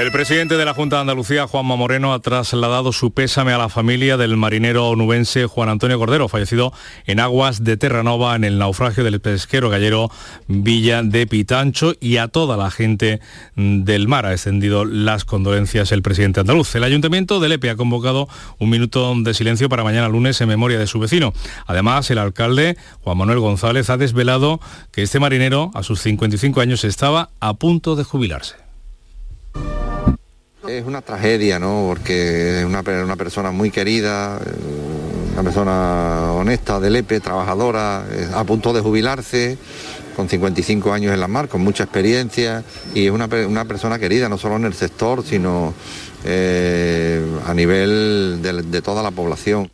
El presidente de la Junta de Andalucía, Juanma Moreno, ha trasladado su pésame a la familia del marinero onubense Juan Antonio Cordero, fallecido en aguas de Terranova en el naufragio del pesquero gallero Villa de Pitancho y a toda la gente del mar. Ha extendido las condolencias el presidente andaluz. El ayuntamiento de Lepe ha convocado un minuto de silencio para mañana lunes en memoria de su vecino. Además, el alcalde, Juan Manuel González, ha desvelado que este marinero, a sus 55 años, estaba a punto de jubilarse. Es una tragedia, ¿no? Porque es una, una persona muy querida, eh, una persona honesta, de Lepe, trabajadora, a punto de jubilarse, con 55 años en la mar, con mucha experiencia, y es una, una persona querida, no solo en el sector, sino eh, a nivel de toda la población.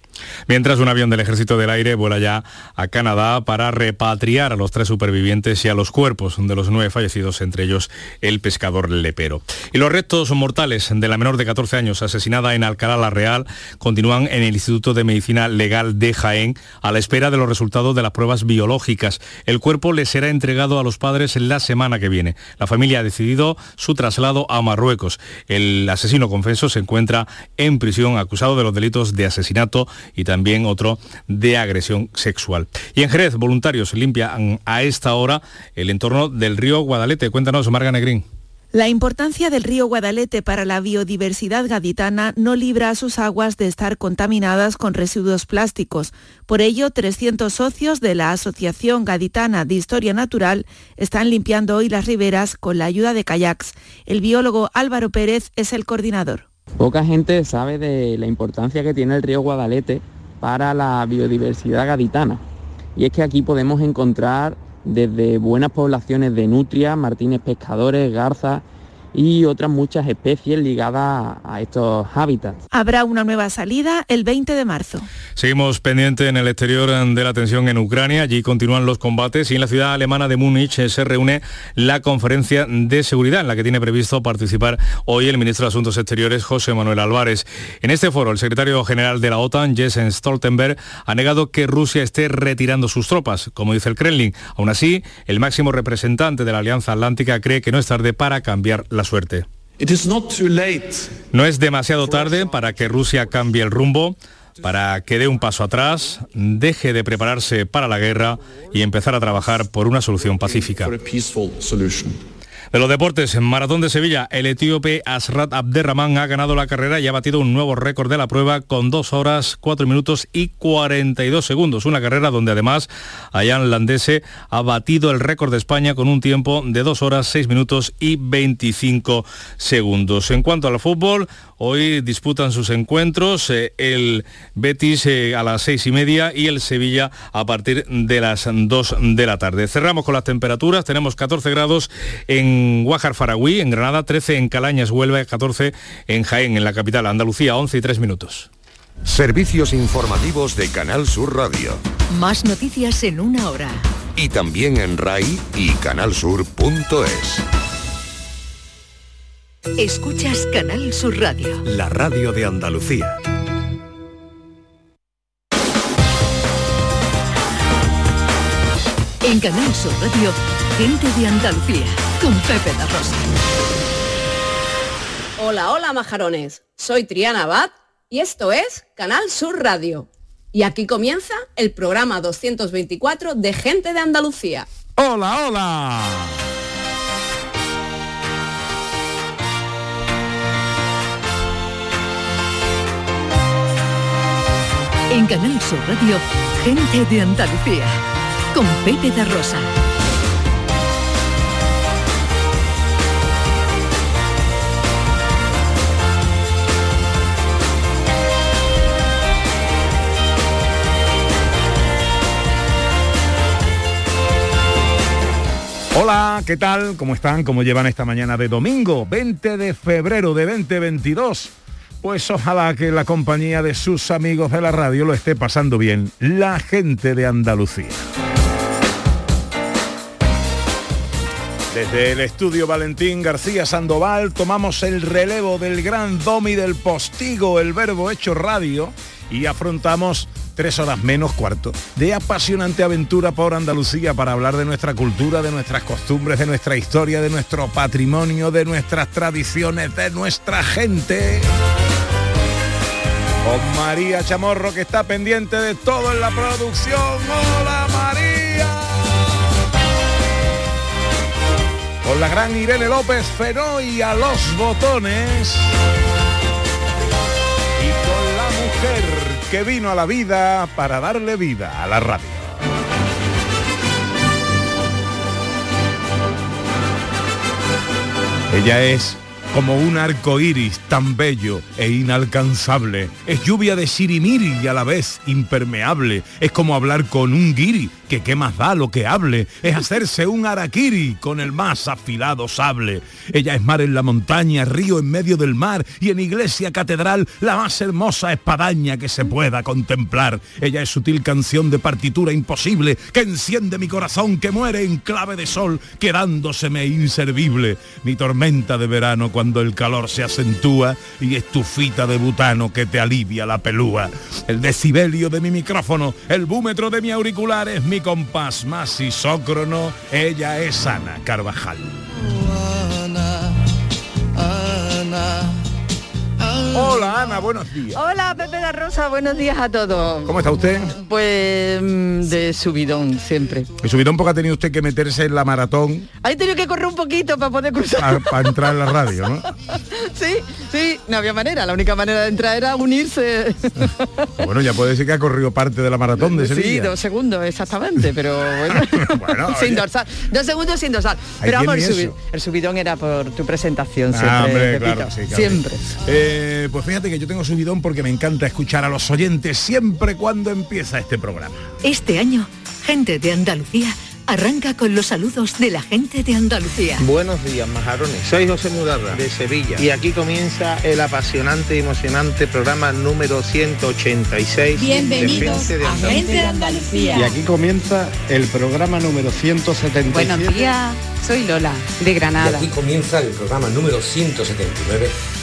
Mientras un avión del Ejército del Aire vuela ya a Canadá para repatriar a los tres supervivientes y a los cuerpos de los nueve fallecidos, entre ellos el pescador lepero. Y los restos mortales de la menor de 14 años asesinada en Alcalá la Real continúan en el Instituto de Medicina Legal de Jaén a la espera de los resultados de las pruebas biológicas. El cuerpo le será entregado a los padres la semana que viene. La familia ha decidido su traslado a Marruecos. El asesino confeso se encuentra en prisión acusado de los delitos de asesinato y también otro de agresión sexual. Y en Jerez, voluntarios limpian a esta hora el entorno del río Guadalete. Cuéntanos, Marga Negrín. La importancia del río Guadalete para la biodiversidad gaditana no libra a sus aguas de estar contaminadas con residuos plásticos. Por ello, 300 socios de la Asociación Gaditana de Historia Natural están limpiando hoy las riberas con la ayuda de kayaks. El biólogo Álvaro Pérez es el coordinador. Poca gente sabe de la importancia que tiene el río Guadalete para la biodiversidad gaditana. Y es que aquí podemos encontrar desde buenas poblaciones de nutria, martines pescadores, garzas y otras muchas especies ligadas a estos hábitats. Habrá una nueva salida el 20 de marzo. Seguimos pendientes en el exterior de la tensión en Ucrania. Allí continúan los combates y en la ciudad alemana de Múnich se reúne la conferencia de seguridad en la que tiene previsto participar hoy el ministro de Asuntos Exteriores José Manuel Álvarez. En este foro, el secretario general de la OTAN, Jens Stoltenberg, ha negado que Rusia esté retirando sus tropas, como dice el Kremlin. Aún así, el máximo representante de la Alianza Atlántica cree que no es tarde para cambiar la suerte. No es demasiado tarde para que Rusia cambie el rumbo, para que dé un paso atrás, deje de prepararse para la guerra y empezar a trabajar por una solución pacífica. De los deportes, en Maratón de Sevilla, el etíope Asrat Abderrahman ha ganado la carrera y ha batido un nuevo récord de la prueba con 2 horas, 4 minutos y 42 segundos. Una carrera donde además Ayan Landese ha batido el récord de España con un tiempo de 2 horas, 6 minutos y 25 segundos. En cuanto al fútbol, hoy disputan sus encuentros eh, el Betis eh, a las 6 y media y el Sevilla a partir de las 2 de la tarde. Cerramos con las temperaturas, tenemos 14 grados en en Guajar Faragüí, en Granada, 13 en Calañas, Huelva, 14 en Jaén, en la capital, Andalucía, 11 y 3 minutos. Servicios informativos de Canal Sur Radio. Más noticias en una hora. Y también en RAI y canalsur.es. Escuchas Canal Sur Radio. La radio de Andalucía. En Canal Sur Radio Gente de Andalucía, con Pepe la Rosa. Hola, hola, majarones. Soy Triana Abad y esto es Canal Sur Radio. Y aquí comienza el programa 224 de Gente de Andalucía. ¡Hola, hola! En Canal Sur Radio, Gente de Andalucía, con Pepe da Rosa. Hola, ¿qué tal? ¿Cómo están? ¿Cómo llevan esta mañana de domingo, 20 de febrero de 2022? Pues ojalá que la compañía de sus amigos de la radio lo esté pasando bien, la gente de Andalucía. Desde el estudio Valentín García Sandoval tomamos el relevo del gran domi del postigo, el verbo hecho radio, y afrontamos tres horas menos cuarto, de apasionante aventura por Andalucía para hablar de nuestra cultura, de nuestras costumbres, de nuestra historia, de nuestro patrimonio, de nuestras tradiciones, de nuestra gente. Con María Chamorro que está pendiente de todo en la producción. ¡Hola María! Con la gran Irene López Fenoy a los botones. Y con la mujer que vino a la vida para darle vida a la radio. Ella es como un arco iris tan bello e inalcanzable. Es lluvia de sirimiri y a la vez impermeable. Es como hablar con un guiri, que qué más da lo que hable. Es hacerse un araquiri con el más afilado sable. Ella es mar en la montaña, río en medio del mar y en iglesia catedral la más hermosa espadaña que se pueda contemplar. Ella es sutil canción de partitura imposible que enciende mi corazón que muere en clave de sol quedándoseme inservible. Mi tormenta de verano cuando el calor se acentúa y estufita de butano que te alivia la pelúa. El decibelio de mi micrófono, el búmetro de mi auricular es mi compás más isócrono. Ella es Ana Carvajal. Hola Ana, buenos días. Hola Pepe la Rosa, buenos días a todos. ¿Cómo está usted? Pues mm, de subidón siempre. ¿De subidón porque ha tenido usted que meterse en la maratón? Ha tenido que correr un poquito para poder cruzar. Para entrar en la radio, ¿no? sí, sí, no había manera. La única manera de entrar era unirse. bueno, ya puede decir que ha corrido parte de la maratón de Sevilla. Sí, dos segundos exactamente, pero bueno. sin dorsal. Dos segundos sin dorsal. Pero vamos, el, el, subidón era por tu presentación ah, siempre, hombre, claro, sí, claro. Siempre. Eh, pues fíjate que yo tengo subidón porque me encanta escuchar a los oyentes siempre cuando empieza este programa. Este año, gente de Andalucía arranca con los saludos de la gente de Andalucía. Buenos días, majarones. Soy José Mudarra, de Sevilla. Y aquí comienza el apasionante y emocionante programa número 186. Bienvenidos de a Gente de Andalucía. Y aquí comienza el programa número 177. Buenos días, soy Lola, de Granada. Y aquí comienza el programa número 179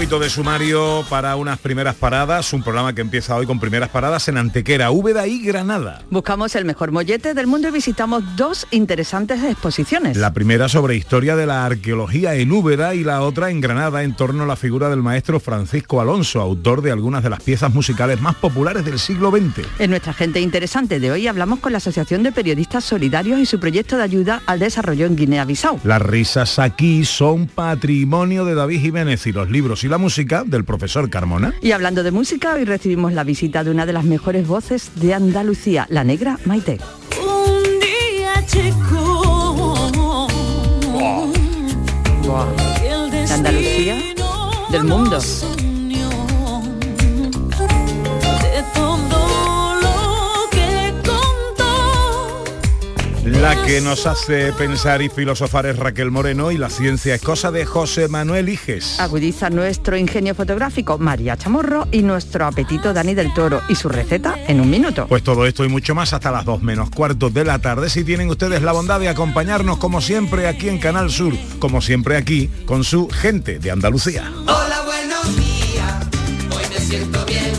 poquito de sumario para unas primeras paradas, un programa que empieza hoy con primeras paradas en Antequera, Úbeda y Granada. Buscamos el mejor mollete del mundo y visitamos dos interesantes exposiciones. La primera sobre historia de la arqueología en Úbeda y la otra en Granada en torno a la figura del maestro Francisco Alonso, autor de algunas de las piezas musicales más populares del siglo XX. En nuestra gente interesante de hoy hablamos con la Asociación de Periodistas Solidarios y su proyecto de ayuda al desarrollo en Guinea-Bissau. Las risas aquí son patrimonio de David Jiménez y los libros y la música del profesor Carmona. Y hablando de música, hoy recibimos la visita de una de las mejores voces de Andalucía, la negra Maite. Un día chico. De Andalucía, del mundo. La que nos hace pensar y filosofar es Raquel Moreno y la ciencia es cosa de José Manuel Iges. Agudiza nuestro ingenio fotográfico María Chamorro y nuestro apetito Dani del Toro y su receta en un minuto. Pues todo esto y mucho más hasta las dos menos cuartos de la tarde si tienen ustedes la bondad de acompañarnos como siempre aquí en Canal Sur, como siempre aquí con su gente de Andalucía. Hola, buenos días, hoy me siento bien,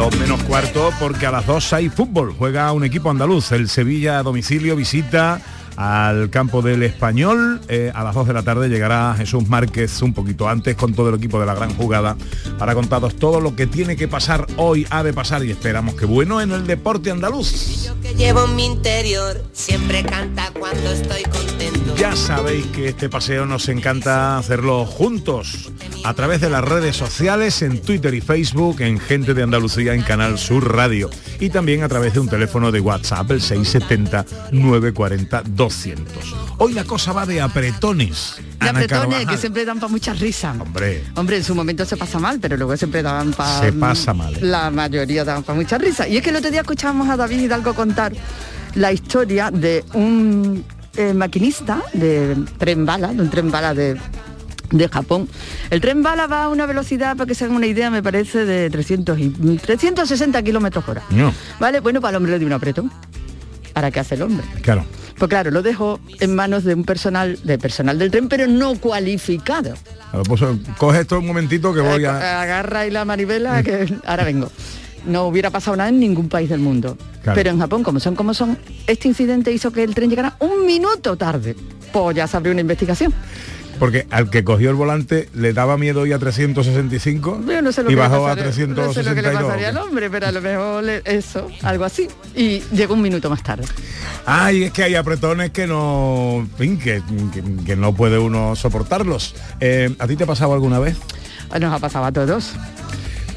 Dos menos cuarto porque a las dos hay fútbol. Juega un equipo andaluz. El Sevilla a domicilio visita al campo del español. Eh, a las 2 de la tarde llegará Jesús Márquez un poquito antes con todo el equipo de la gran jugada para contaros todo lo que tiene que pasar hoy, ha de pasar y esperamos que bueno en el deporte andaluz. Yo que llevo en mi interior siempre canta cuando estoy contento. Ya sabéis que este paseo nos encanta hacerlo juntos a través de las redes sociales, en Twitter y Facebook, en Gente de Andalucía, en Canal Sur Radio y también a través de un teléfono de WhatsApp, el 670 940 2 200. Hoy la cosa va de apretones. De Ana apretones Carvajal. que siempre dan para mucha risa. Hombre, Hombre, en su momento se pasa mal, pero luego siempre daban para... Se pasa mal, ¿eh? La mayoría daban para mucha risa. Y es que el otro día escuchábamos a David Hidalgo contar la historia de un eh, maquinista de tren bala, de un tren bala de, de Japón. El tren bala va a una velocidad, para que se hagan una idea, me parece de 300 y, 360 kilómetros por hora. no, ¿Vale? Bueno, para el hombre le dio un apretón. ¿Para qué hace el hombre? claro. Pues claro, lo dejó en manos de un personal, de personal del tren, pero no cualificado. A ver, pues, coge esto un momentito que voy Eh, a... Agarra ahí la manivela que ahora vengo. No hubiera pasado nada en ningún país del mundo. Claro. Pero en Japón, como son como son, este incidente hizo que el tren llegara un minuto tarde. Pues ya se abrió una investigación. Porque al que cogió el volante le daba miedo ir a 365 Yo no sé lo y que bajó a pasaría- no sé lo que le 362. pasaría al hombre, pero a lo mejor eso, algo así. Y llegó un minuto más tarde. Ay, es que hay apretones que no, que, que- que no puede uno soportarlos. Eh, ¿A ti te ha pasado alguna vez? Nos ha pasado a todos.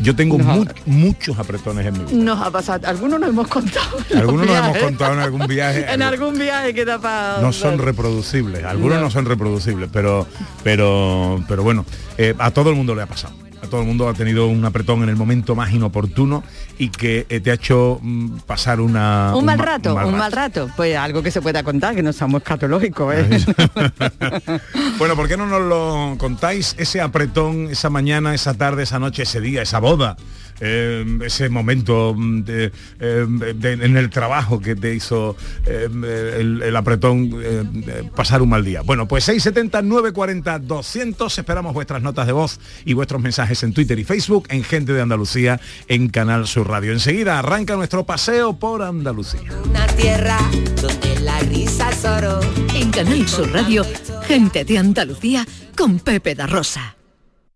Yo tengo mu- muchos apretones en mi vida. Nos ha pasado, algunos nos hemos contado. Algunos nos hemos contado en algún viaje. en algún viaje que da para... no son reproducibles, algunos no, son reproducibles, pero pero pero bueno, eh, a todo el mundo le ha pasado. A todo el mundo ha tenido un apretón en el momento más inoportuno y que eh, te ha hecho mm, pasar una Un mal ma- rato, un mal rato. Pues algo que se pueda contar, que no somos escatológicos, ¿eh? Bueno, ¿por qué no nos lo contáis? Ese apretón, esa mañana, esa tarde, esa noche, ese día, esa boda, eh, ese momento mm, de, eh, de- en el trabajo que te hizo eh, el, el apretón eh, pasar un mal día. Bueno, pues 670 940 200 esperamos vuestras notas de voz y vuestros mensajes en Twitter y Facebook en Gente de Andalucía en Canal Sur Radio. Enseguida arranca nuestro paseo por Andalucía. Una tierra donde la risa es oro. En Canal Sur Radio, gente de Andalucía con Pepe da Rosa.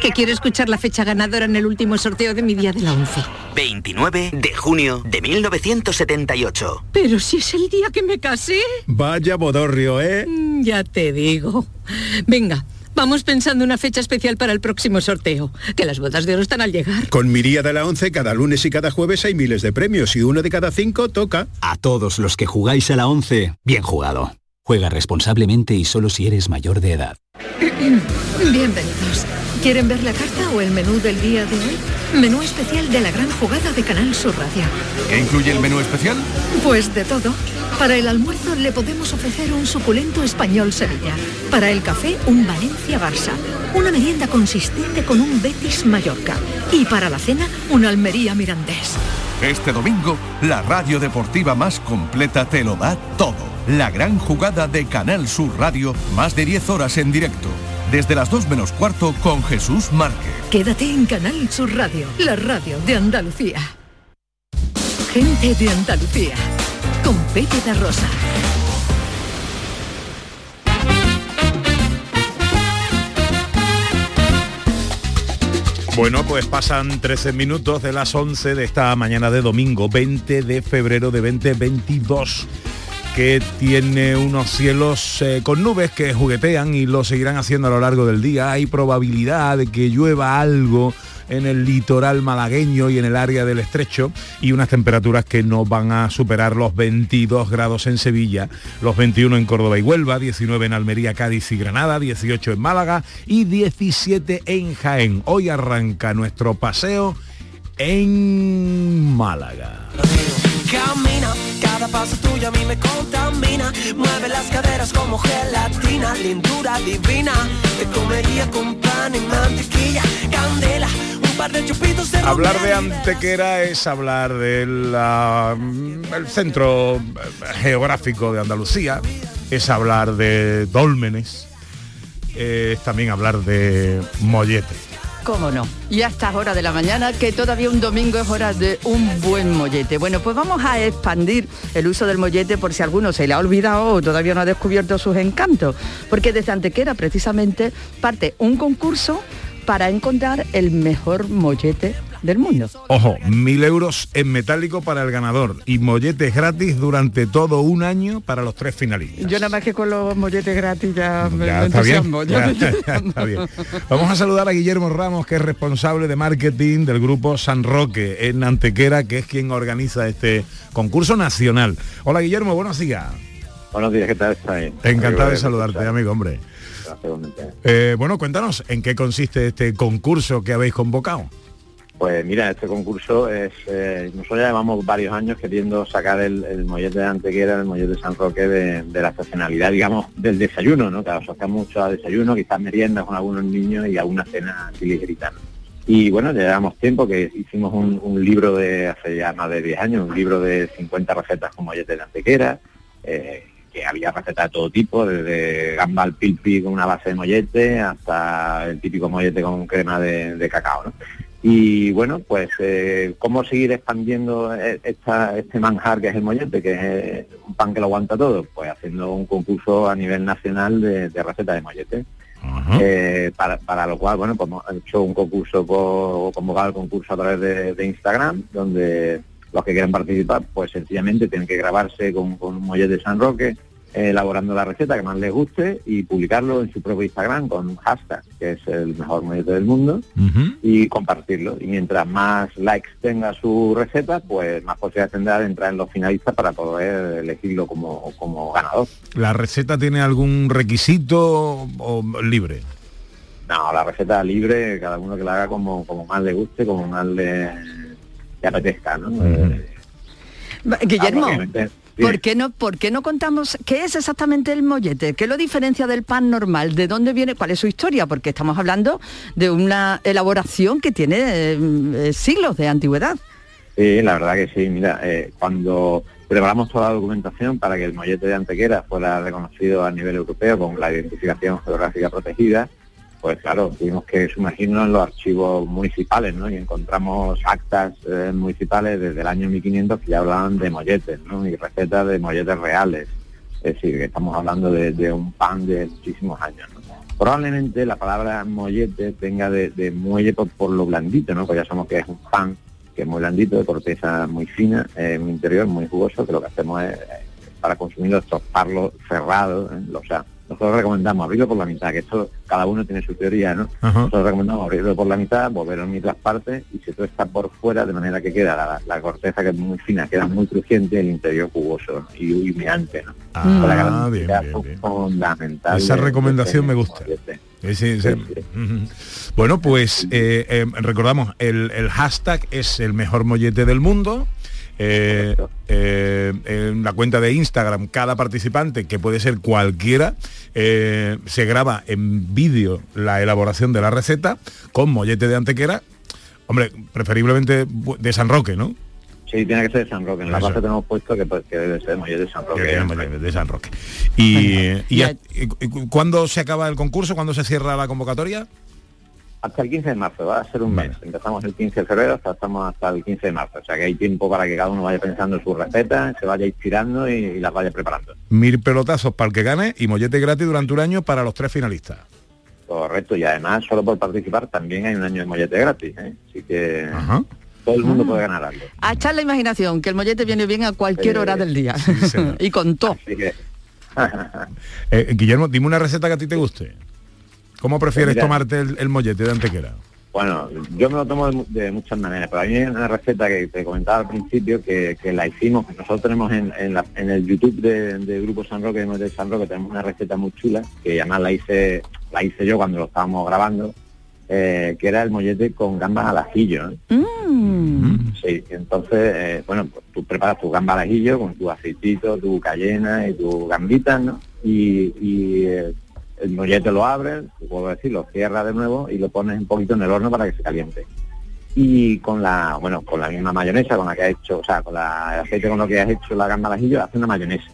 que quiero escuchar la fecha ganadora en el último sorteo de mi día de la 11. 29 de junio de 1978. Pero si es el día que me casé. Vaya bodorrio, ¿eh? Mm, Ya te digo. Venga, vamos pensando una fecha especial para el próximo sorteo, que las bodas de oro están al llegar. Con mi día de la 11, cada lunes y cada jueves hay miles de premios y uno de cada cinco toca. A todos los que jugáis a la 11, bien jugado. Juega responsablemente y solo si eres mayor de edad. Bienvenidos. ¿Quieren ver la carta o el menú del día de hoy? Menú especial de la gran jugada de Canal Sur Radio. ¿Qué incluye el menú especial? Pues de todo. Para el almuerzo le podemos ofrecer un suculento español Sevilla. Para el café, un Valencia Barça. Una merienda consistente con un Betis Mallorca. Y para la cena, un Almería Mirandés. Este domingo, la radio deportiva más completa te lo da todo. La gran jugada de Canal Sur Radio, más de 10 horas en directo. Desde las 2 menos cuarto con Jesús Márquez. Quédate en Canal Sur Radio, la radio de Andalucía. Gente de Andalucía. Con Pepe da Rosa. Bueno, pues pasan 13 minutos de las 11 de esta mañana de domingo, 20 de febrero de 2022 que tiene unos cielos eh, con nubes que juguetean y lo seguirán haciendo a lo largo del día. Hay probabilidad de que llueva algo en el litoral malagueño y en el área del estrecho y unas temperaturas que no van a superar los 22 grados en Sevilla, los 21 en Córdoba y Huelva, 19 en Almería, Cádiz y Granada, 18 en Málaga y 17 en Jaén. Hoy arranca nuestro paseo en Málaga. Cada paso tuyo a mí me contamina. Mueve las caderas como gelatina, lindura divina. Te comería con pan y mantequilla, candela, un par de chupitos de Hablar de. Antequera es hablar del ah, el centro geográfico de Andalucía, es hablar de dólmenes, eh, es también hablar de mollete. ¿Cómo no? Y a estas horas de la mañana, que todavía un domingo es hora de un buen mollete. Bueno, pues vamos a expandir el uso del mollete por si alguno se le ha olvidado o todavía no ha descubierto sus encantos. Porque desde Antequera precisamente parte un concurso para encontrar el mejor mollete del mundo. Ojo, mil euros en metálico para el ganador y molletes gratis durante todo un año para los tres finalistas. Yo nada más que con los molletes gratis ya me, Ya me está bien, entusiasmo, ya está bien. Vamos a saludar a Guillermo Ramos, que es responsable de marketing del grupo San Roque en Antequera, que es quien organiza este concurso nacional. Hola Guillermo, buenos días. Buenos días, ¿qué tal estáis? Encantado de saludarte, amigo, hombre. Eh, bueno, cuéntanos, ¿en qué consiste este concurso que habéis convocado? Pues mira, este concurso es, eh, nosotros ya llevamos varios años queriendo sacar el, mollete de Antequera, el mollete de San Roque de, la estacionalidad, digamos, del desayuno, ¿no? Que asocia mucho a desayuno, quizás meriendas con algunos niños y a una cena así ligerita. ¿no? Y bueno, llevamos tiempo que hicimos un, libro de hace ya más de 10 años, un libro de 50 recetas con mollete de Antequera, eh, que había recetas de todo tipo, desde gamba al pilpi con una base de mollete hasta el típico mollete con crema de cacao. ¿no? Y bueno, pues eh, cómo seguir expandiendo eh, esta, este manjar que es el mollete, que es eh, un pan que lo aguanta todo, pues haciendo un concurso a nivel nacional de, de recetas de mollete. Eh, para, para lo cual, bueno, pues hemos hecho un concurso, por, convocado el concurso a través de, de Instagram, donde los que quieran participar, pues sencillamente tienen que grabarse con, con un mollete de San Roque, elaborando la receta que más les guste y publicarlo en su propio Instagram con un hashtag, que es el mejor mollete del mundo, y compartirlo. Y mientras más likes tenga su receta, pues más posibilidades tendrá de entrar en los finalistas para poder elegirlo como, como ganador. ¿La receta tiene algún requisito o libre? No, la receta libre, cada uno que la haga como, como más le guste, como más le, le apetezca, ¿no? Eh, Guillermo, ¿por qué, no, ¿por qué no contamos qué es exactamente el mollete? ¿Qué lo diferencia del pan normal? ¿De dónde viene? ¿Cuál es su historia? Porque estamos hablando de una elaboración que tiene eh, siglos de antigüedad. Sí, la verdad que sí. Mira, eh, cuando preparamos toda la documentación para que el mollete de Antequera fuera reconocido a nivel europeo con la identificación geográfica protegida, pues claro, tuvimos que sumergirnos en los archivos municipales, ¿no? Y encontramos actas eh, municipales desde el año 1500 que ya hablaban de molletes, ¿no? Y recetas de molletes reales. Es decir, que estamos hablando de, un pan de muchísimos años. Probablemente la palabra mollete venga de, muelle por, lo blandito, ¿no? Pues ya sabemos que es un pan que es muy blandito, de corteza muy fina, eh, un interior muy jugoso, que lo que hacemos es, eh, para consumirlo, es tostarlo cerrado, ¿eh? o sea, nosotros recomendamos abrirlo por la mitad, que esto cada uno tiene su teoría, ¿no? Ajá. Nosotros recomendamos abrirlo por la mitad, volverlo en mitad partes y se tuesta por fuera de manera que queda la, la corteza que es muy fina, queda muy crujiente el interior jugoso y y humeante, ¿no? Ah, bien, bien, bien. fundamental. Esa recomendación me gusta. Sí, sí, sí. Bueno, pues eh, eh, recordamos, el, el hashtag es el mejor mollete del mundo. Eh, eh, en la cuenta de Instagram, cada participante, que puede ser cualquiera, eh, se graba en vídeo la elaboración de la receta con mollete de antequera. Hombre, preferiblemente de San Roque, ¿no? Sí, tiene que ser de San Roque. En la Eso. base tenemos puesto que, pues, que debe ser mollete de San Roque. De San Roque. Y, y, y- y cu- ¿Cuándo se acaba el concurso? ¿Cuándo se cierra la convocatoria? Hasta el 15 de marzo, va a ser un mes. Empezamos el 15 de febrero, hasta estamos hasta el 15 de marzo. O sea que hay tiempo para que cada uno vaya pensando en sus recetas, se vaya inspirando y, y las vaya preparando. Mil pelotazos para el que gane y mollete gratis durante un año para los tres finalistas. Correcto, y además solo por participar también hay un año de mollete gratis. ¿eh? Así que todo el mundo puede ganar algo. A echar la imaginación, que el mollete viene bien a cualquier Eh, hora del día. y con todo. Que Eh, Guillermo, dime una receta que a ti te guste. ¿Cómo prefieres Pues mira. tomarte el, el mollete de antequera? Bueno, yo me lo tomo de, de muchas maneras, pero a mí hay una receta que te comentaba al principio que, que la hicimos, que nosotros tenemos en, en, la- en el YouTube de, de Grupo San Roque, de Mollete San Roque, tenemos una receta muy chula, que además la hice, la hice yo cuando lo estábamos grabando, eh, que era el mollete con gambas al ajillo. ¿eh? Sí, entonces, eh, bueno, pues tú preparas tu gamba al ajillo con tu aceitito, tu cayena y tu gambita, ¿no? Y, y, eh, el mollete lo abres, puedo decir, lo cierras de nuevo y lo pones un poquito en el horno para que se caliente. Y con la, bueno, con la misma mayonesa con la que has hecho, o sea, con el aceite con lo que has hecho la gamba al ajillo, hace una mayonesa.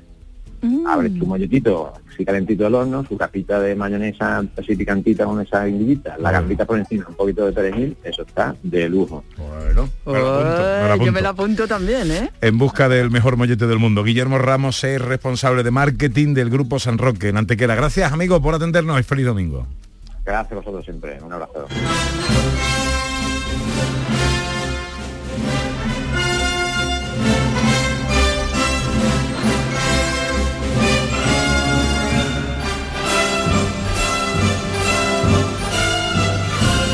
Abres tu molletito así calentito del horno, su capita de mayonesa así picantita con esa guindillita, la gambita por encima, un poquito de perejil, eso está de lujo. Bueno, Ay, yo me la apunto también, ¿eh? En busca del mejor mollete del mundo. Guillermo Ramos es responsable de marketing del Grupo San Roque en Antequera. Gracias, amigo, por atendernos y feliz domingo. Gracias a vosotros siempre, un abrazo.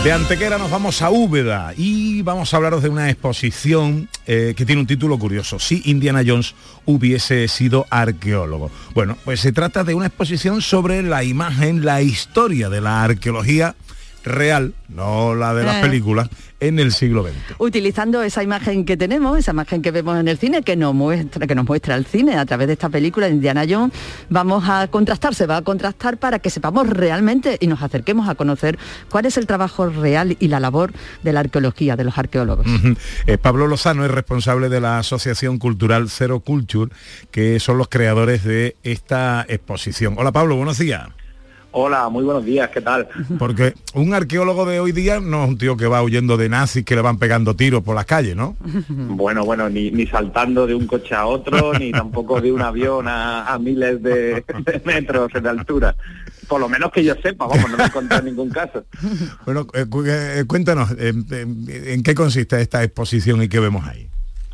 De Antequera nos vamos a Úbeda y vamos a hablaros de una exposición eh, que tiene un título curioso. Si Indiana Jones hubiese sido arqueólogo. Bueno, pues se trata de una exposición sobre la imagen, la historia de la arqueología real, no la de las Eh. películas, en el siglo XX. Utilizando esa imagen que tenemos, esa imagen que vemos en el cine, que nos muestra, que nos muestra el cine a través de esta película Indiana Jones, vamos a contrastar, se va a contrastar para que sepamos realmente y nos acerquemos a conocer cuál es el trabajo real y la labor de la arqueología, de los arqueólogos. Eh, Pablo Lozano es responsable de la Asociación Cultural Cero Culture, que son los creadores de esta exposición. Hola Pablo, buenos días. Hola, muy buenos días, ¿qué tal? Porque un arqueólogo de hoy día no es un tío que va huyendo de nazis que le van pegando tiros por las calles, ¿no? Bueno, bueno, ni, ni saltando de un coche a otro, ni tampoco de un avión a, a miles de, de metros de altura. Por lo menos que yo sepa, vamos, no me he encontrado ningún caso. Bueno, eh, eh, cuéntanos, eh, ¿en qué consiste esta exposición y qué vemos ahí?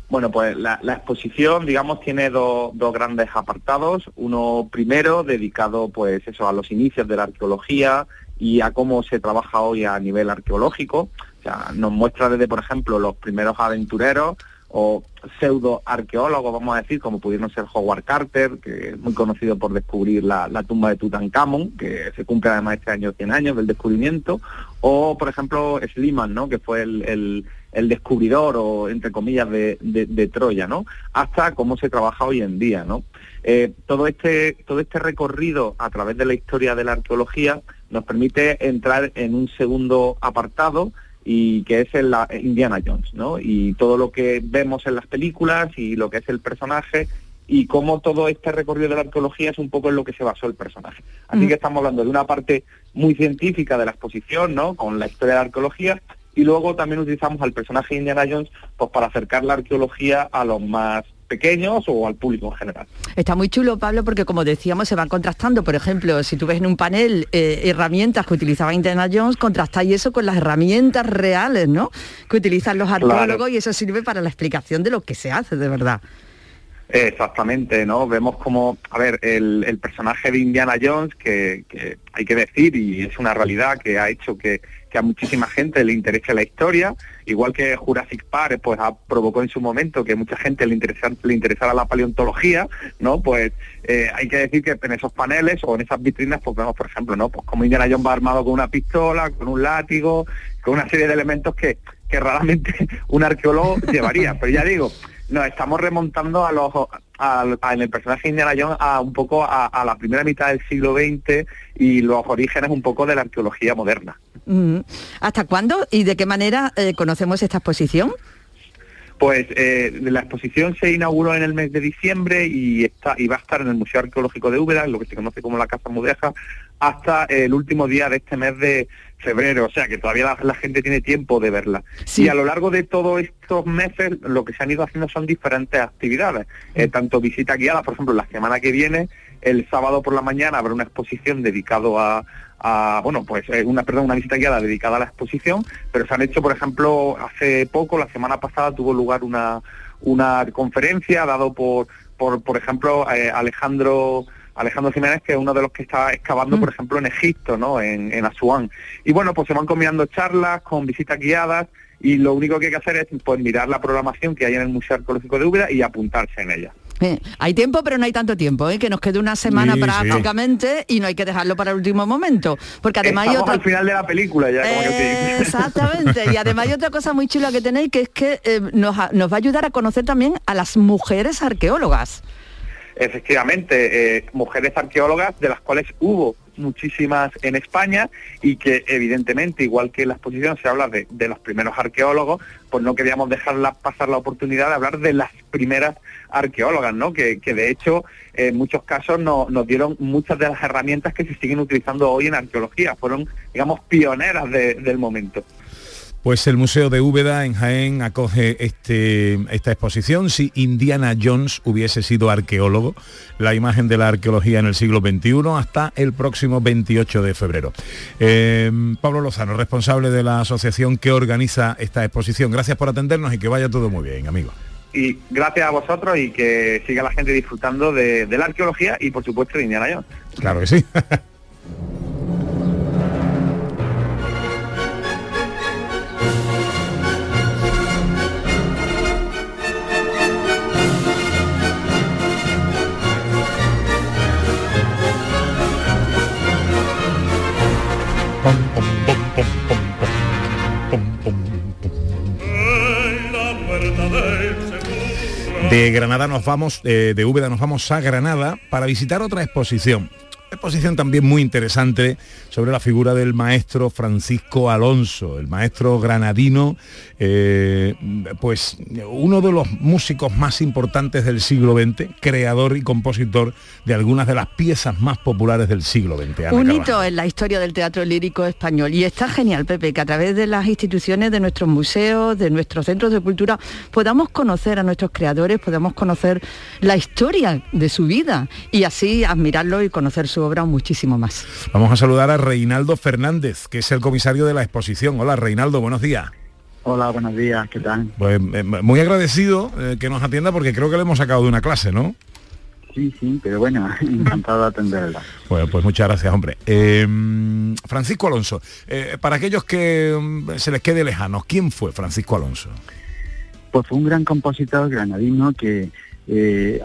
Bueno, pues la, la exposición, digamos, tiene dos, dos grandes apartados. Uno primero dedicado, pues eso, a los inicios de la arqueología y a cómo se trabaja hoy a nivel arqueológico. O sea, nos muestra desde, por ejemplo, los primeros aventureros o pseudo arqueólogos, vamos a decir, como pudieron ser Howard Carter, que es muy conocido por descubrir la, tumba de Tutankamón, que se cumple además este año 100 años del descubrimiento, o por ejemplo Schliemann, ¿no? que fue el, el- el descubridor o entre comillas de, de- de Troya, ¿no? Hasta cómo se trabaja hoy en día, ¿no? Eh, todo este todo este recorrido a través de la historia de la arqueología nos permite entrar en un segundo apartado y que es el la- Indiana Jones, ¿no? Y todo lo que vemos en las películas y lo que es el personaje y cómo todo este recorrido de la arqueología es un poco en lo que se basó el personaje. Así que estamos hablando de una parte muy científica de la exposición, ¿no? Con la historia de la arqueología y luego también utilizamos al personaje de Indiana Jones pues para acercar la arqueología a los más pequeños o al público en general. Está muy chulo, Pablo, porque como decíamos, se van contrastando. Por ejemplo, si tú ves en un panel eh, herramientas que utilizaba Indiana Jones, contrastáis eso con las herramientas reales, ¿no? Que utilizan los Claro. arqueólogos y eso sirve para la explicación de lo que se hace, de verdad. Exactamente, ¿no? Vemos como, a ver, el, el personaje de Indiana Jones, que, que hay que decir, y es una realidad que ha hecho que, que a muchísima gente le interese la historia, igual que Jurassic Park, pues ha, provocó en su momento que mucha gente le, le interesara la paleontología, ¿no? Pues eh, hay que decir que en esos paneles o en esas vitrinas, pues vemos, por ejemplo, ¿no? Pues como Indiana Jones va armado con una pistola, con un látigo, con una serie de elementos que, que raramente un arqueólogo llevaría. Pero ya digo, nos estamos remontando a los a- en el personaje de Indiana Jones a un poco a, a la primera mitad del siglo XX y los orígenes un poco de la arqueología moderna. Mm. ¿Hasta cuándo y de qué manera eh, conocemos esta exposición? Pues eh, la exposición se inauguró en el mes de diciembre y está y va a estar en el Museo Arqueológico de Úbeda, en lo que se conoce como la Casa Mudeja, hasta el último día de este mes de febrero, o sea que todavía la, la gente tiene tiempo de verla. Y a lo largo de todos estos meses lo que se han ido haciendo son diferentes actividades, eh, tanto visitas guiadas, por ejemplo, la semana que viene, el sábado por la mañana habrá una exposición dedicado a, a, bueno, pues eh, una, perdón, una visita guiada dedicada a la exposición, pero se han hecho, por ejemplo, hace poco, la semana pasada tuvo lugar una, una conferencia dado por, por, por ejemplo, eh, Alejandro Alejandro Jiménez, que es uno de los que está excavando, por ejemplo, en Egipto, ¿no? En, en Asuán. Y bueno, pues se van combinando charlas con visitas guiadas y lo único que hay que hacer es pues mirar la programación que hay en el Museo Arqueológico de Úbeda y apuntarse en ella. Eh, hay tiempo, pero no hay tanto tiempo, ¿eh? que nos quede una semana Sí, sí. prácticamente y no hay que dejarlo para el último momento. Porque además hay Estamos otra... al final de la película ya, como que Eh. Exactamente, y además hay otra cosa muy chula que tenéis, que es que eh, nos, nos va a ayudar a conocer también a las mujeres arqueólogas. Efectivamente, eh, mujeres arqueólogas, de las cuales hubo muchísimas en España y que evidentemente, igual que en la exposición se habla de, de los primeros arqueólogos, pues no queríamos dejarla pasar la oportunidad de hablar de las primeras arqueólogas, ¿no? Que, que de hecho en muchos casos no- nos dieron muchas de las herramientas que se siguen utilizando hoy en arqueología, fueron, digamos, pioneras de- del momento. Pues el Museo de Úbeda en Jaén acoge este, esta exposición. Si Indiana Jones hubiese sido arqueólogo, la imagen de la arqueología en el siglo XXI hasta el próximo 28 de febrero. Eh, Pablo Lozano, responsable de la asociación que organiza esta exposición. Gracias por atendernos y que vaya todo muy bien, amigo y gracias a vosotros y que siga la gente disfrutando de, de la arqueología y por supuesto de Indiana Jones. Claro que sí. De Granada nos vamos, eh, de Úbeda nos vamos a Granada para visitar otra exposición exposición también muy interesante sobre la figura del maestro Francisco Alonso, el maestro granadino, eh, pues uno de los músicos más importantes del siglo XX, creador y compositor de algunas de las piezas más populares del siglo XX. Un hito en la historia del teatro lírico español. Y está genial, Pepe, que a través de las instituciones, de nuestros museos, de nuestros centros de cultura, podamos conocer a nuestros creadores, podamos conocer la historia de su vida y así admirarlo y conocer su obra muchísimo más. Vamos a saludar a Reinaldo Fernández, que es el comisario de la exposición. Hola Reinaldo, buenos días. Hola, buenos días, ¿qué tal? Pues eh, muy agradecido eh, que nos atienda porque creo que le hemos sacado de una clase, ¿no? Sí, sí, pero bueno, encantado de atenderla. Bueno, pues muchas gracias, hombre. Em, Francisco Alonso, eh, para aquellos que mm, se les quede lejanos, ¿quién fue Francisco Alonso? Pues fue un gran compositor granadino que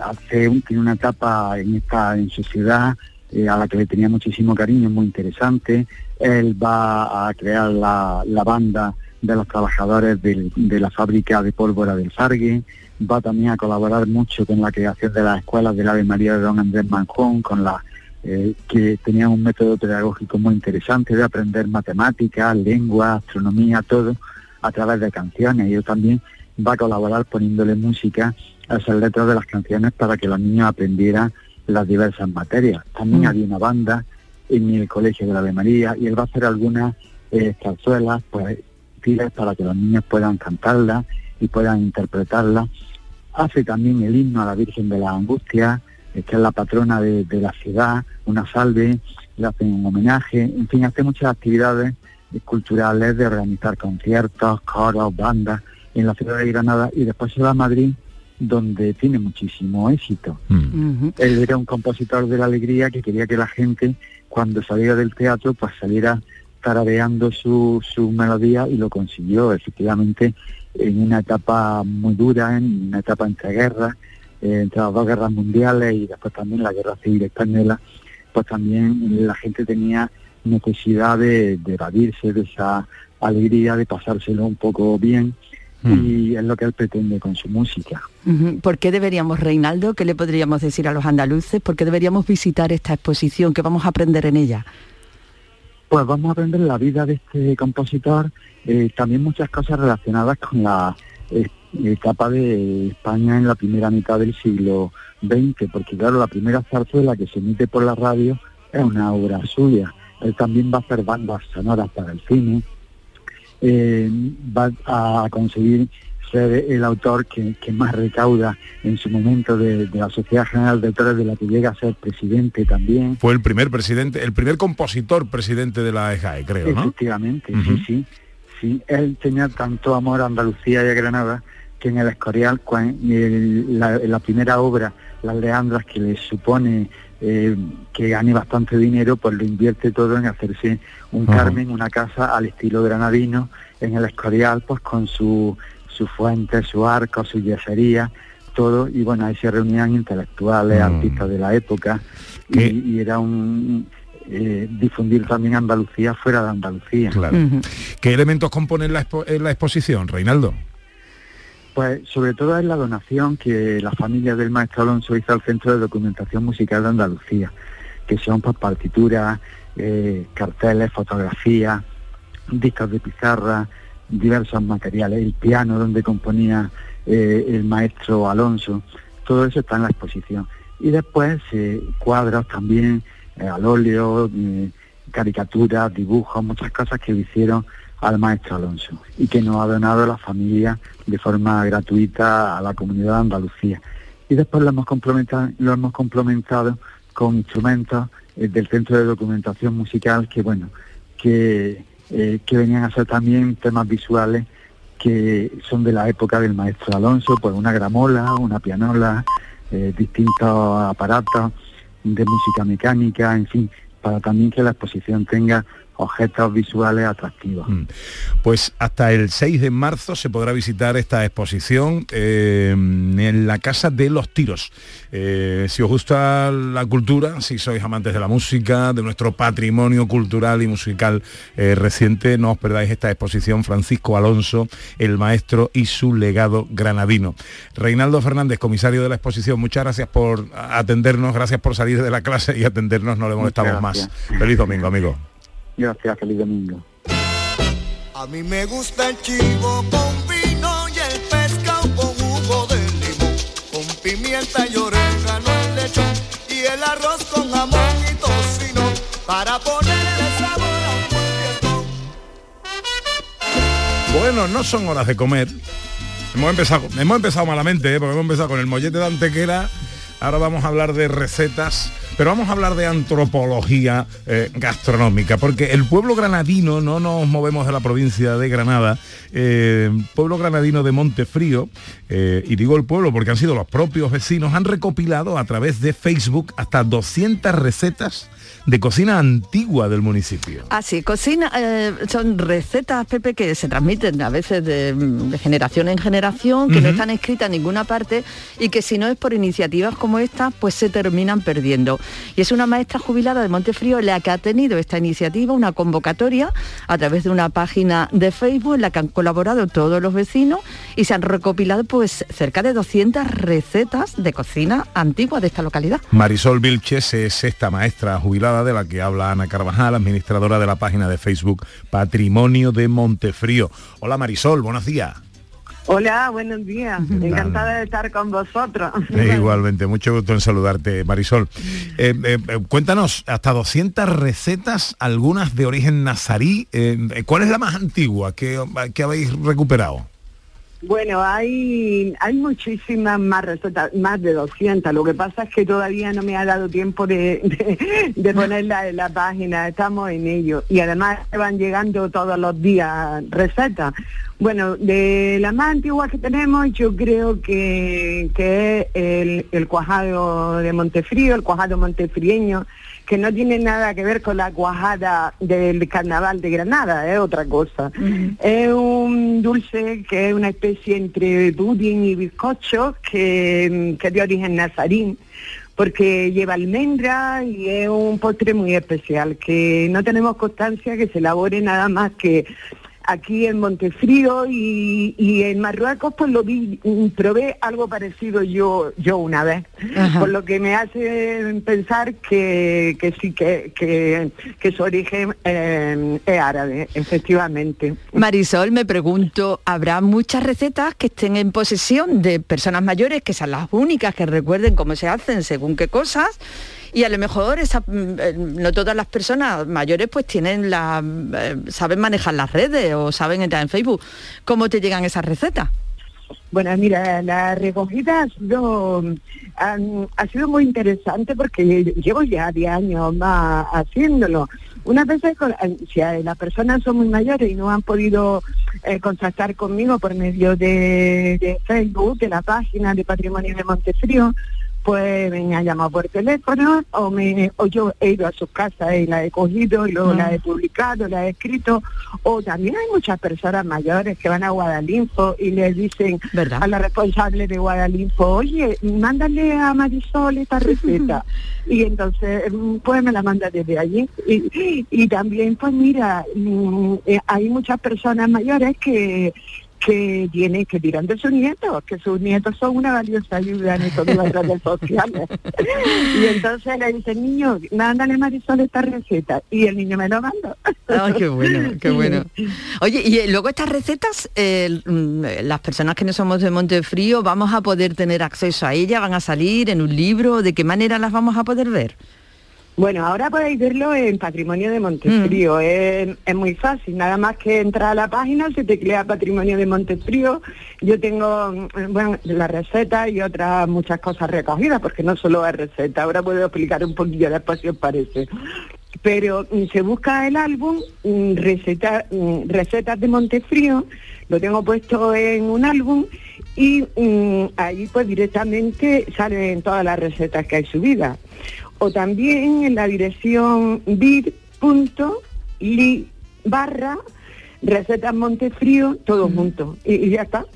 hace tiene una etapa en esta en su ciudad eh, a la que le tenía muchísimo cariño, muy interesante. Él va a crear la, banda de los trabajadores de la fábrica de pólvora del Fargue, va también a colaborar mucho con la creación de las escuelas del Ave María de Don Andrés Manjón, con la eh, que tenía un método pedagógico muy interesante de aprender matemáticas, lengua, astronomía, todo a través de canciones. Y él también va a colaborar poniéndole música a esas letras de las canciones para que los niños aprendieran las diversas materias. También mm. había una banda en el Colegio de la Ave María y él va a hacer algunas eh, pues filas para que los niños puedan cantarlas y puedan interpretarlas. Hace también el himno a la Virgen de la Angustia, eh, que es la patrona de, la ciudad, una salve, le hacen un homenaje, en fin, hace muchas actividades culturales de organizar conciertos, coros, bandas en la ciudad de Granada y después se va a Madrid donde tiene muchísimo éxito. Mm. Él era un compositor de la alegría que quería que la gente, cuando saliera del teatro, pues saliera tarareando su, su melodía y lo consiguió efectivamente en una etapa muy dura, en una etapa entre guerras, eh, entre las dos guerras mundiales y después también la guerra civil española, pues también la gente tenía necesidad de, de evadirse de esa alegría, de pasárselo un poco bien Mm. y es lo que él pretende con su música. ¿Por qué deberíamos, Reinaldo, qué le podríamos decir a los andaluces? ¿Por qué deberíamos visitar esta exposición? ¿Qué vamos a aprender en ella? Pues vamos a aprender la vida de este compositor, eh, también muchas cosas relacionadas con la eh, etapa de España en la primera mitad del siglo XX, porque claro, la primera zarzuela que se emite por la radio es una obra suya. Él también va a hacer bandas sonoras para el cine, eh, va a conseguir ser el autor que, más recauda en su momento de, la Sociedad General de Autores de la que llega a ser presidente también. Fue el primer presidente, el primer compositor presidente de la EJAE, creo, ¿no? Efectivamente, sí, sí. Sí, él tenía tanto amor a Andalucía y a Granada que en el Escorial, en la, primera obra, Las Leandras, que le supone eh, que gane bastante dinero, pues lo invierte todo en hacerse un Carmen, una casa al estilo granadino, en el Escorial, pues con su, su fuente, su arco, su yesería, todo, y bueno, ahí se reunían intelectuales, mm. artistas de la época, y, era un eh, difundir también Andalucía fuera de Andalucía. ¿Qué elementos componen la, la exposición, Reinaldo? Pues sobre todo es la donación que la familia del maestro Alonso hizo al Centro de Documentación Musical de Andalucía, que son pues, partituras, eh, carteles, fotografías, discos de pizarra, diversos materiales, el piano donde componía eh, el maestro Alonso, todo eso está en la exposición. Y después eh, cuadros también al óleo, caricaturas, dibujos, muchas cosas que hicieron al maestro Alonso y que nos ha donado la familia de forma gratuita a la comunidad de Andalucía. Y después lo hemos complementado, lo hemos complementado con instrumentos eh, del Centro de Documentación Musical que, bueno, que, eh, que venían a ser también temas visuales que son de la época del maestro Alonso, pues una gramola, una pianola, eh, distintos aparatos de música mecánica, en fin, para también que la exposición tenga objetos visuales atractivos. Mm. Pues hasta el 6 de marzo se podrá visitar esta exposición eh, en la Casa de los Tiros. Eh, si os gusta la cultura, si sois amantes de la música, de nuestro patrimonio cultural y musical eh, reciente, no os perdáis esta exposición Francisco Alonso, el maestro y su legado granadino. Reinaldo Fernández, comisario de la exposición, muchas gracias por atendernos, gracias por salir de la clase y atendernos, no le molestamos más. Feliz domingo, amigo. Gracias, feliz domingo. A mí me gusta el chivo con vino y el pescado con jugo de limón, con pimienta y orégano en lechón y el arroz con jamón y tocino para ponerle sabor a un buen. Bueno, no son horas de comer. Hemos empezado, hemos empezado malamente, ¿eh? porque hemos empezado con el mollete de antequera. Ahora vamos a hablar de recetas, pero vamos a hablar de antropología eh, gastronómica, porque el pueblo granadino, no nos movemos de la provincia de Granada, eh, pueblo granadino de Montefrío, eh, y digo el pueblo porque han sido los propios vecinos, han recopilado a través de Facebook hasta 200 recetas de cocina antigua del municipio. Así, cocina, eh, son recetas, Pepe, que se transmiten a veces de, de generación en generación, que no están escritas en ninguna parte y que si no es por iniciativas como esta, pues se terminan perdiendo. Y es una maestra jubilada de Montefrío la que ha tenido esta iniciativa, una convocatoria a través de una página de Facebook en la que han colaborado todos los vecinos y se han recopilado pues cerca de 200 recetas de cocina antigua de esta localidad. Marisol Vilches es esta maestra jubilada de la que habla Ana Carvajal, administradora de la página de Facebook Patrimonio de Montefrío. Hola Marisol, buenos días. Hola, buenos días. Encantada de estar con vosotros. Eh, igualmente, mucho gusto en saludarte, Marisol. Eh, eh, eh, cuéntanos, hasta 200 recetas, algunas de origen nazarí. Eh, ¿Cuál es la más antigua que, que habéis recuperado? Bueno, hay, hay muchísimas más recetas, más de 200. Lo que pasa es que todavía no me ha dado tiempo de, de, ponerla en la página. Estamos en ello. Y además van llegando todos los días recetas. Bueno, de la más antigua que tenemos, yo creo que, que es el, el cuajado de Montefrío, el cuajado montefrieño, que no tiene nada que ver con la cuajada del carnaval de Granada, es otra cosa. Es un dulce que es una especie entre pudding y bizcocho que, que es de origen nazarín porque lleva almendra y es un postre muy especial que no tenemos constancia que se elabore nada más que aquí en Montefrío y, y en Marruecos pues lo vi, mm, probé algo parecido yo yo una vez, Ajá. por lo que me hace pensar que, que sí, que, que, que su origen eh, es árabe, efectivamente. Marisol, me pregunto, ¿habrá muchas recetas que estén en posesión de personas mayores, que sean las únicas que recuerden cómo se hacen según qué cosas? Y a lo mejor esa, mm, eh, no todas las personas mayores pues tienen la, eh, saben manejar las redes o saben entrar en Facebook. ¿Cómo te llegan esas recetas? Bueno, mira, la recogida ha sido, ha sido muy interesante porque llevo ya 10 años más haciéndolo. Una vez eh, si las personas son muy mayores y no han podido contactar conmigo por medio de, de Facebook, de la página de Patrimonio de Montefrío, pues me han llamado por teléfono o, me, o yo he ido a sus casas y la he cogido y luego Ah. la he publicado, la he escrito. O también hay muchas personas mayores que van a Guadalinfo y le dicen a la responsable de Guadalinfo, oye, mándale a Marisol esta receta. y entonces, mm, pues me la manda desde allí. Y, y también, pues mira, mm, eh, hay muchas personas mayores que que tienen que tiran de sus nietos, que sus nietos son una valiosa ayuda en de las redes sociales. y entonces le dicen, niño, mándale Marisol esta receta. Y el niño me lo manda. Ay, qué bueno, qué bueno. Oye, y eh, luego estas recetas, eh, mm, las personas que no somos de Montefrío, ¿vamos a poder tener acceso a ellas? ¿Van a salir en un libro? ¿De qué manera las vamos a poder ver? Bueno, ahora podéis verlo en Patrimonio de Montefrío. Mm. Es, es muy fácil, nada más que entrar a la página, se teclea Patrimonio de Montefrío. Yo tengo, mm, bueno, la receta y otras muchas cosas recogidas, porque no solo es receta. Ahora puedo explicar un poquillo después si os parece. Pero mm, se busca el álbum mm, receta, Recetas de Montefrío, lo tengo puesto en un álbum y mm, ahí pues directamente salen todas las recetas que hay subidas. O también en la dirección bit.ly barra recetas Montefrío, todo junto. Y, y ya está.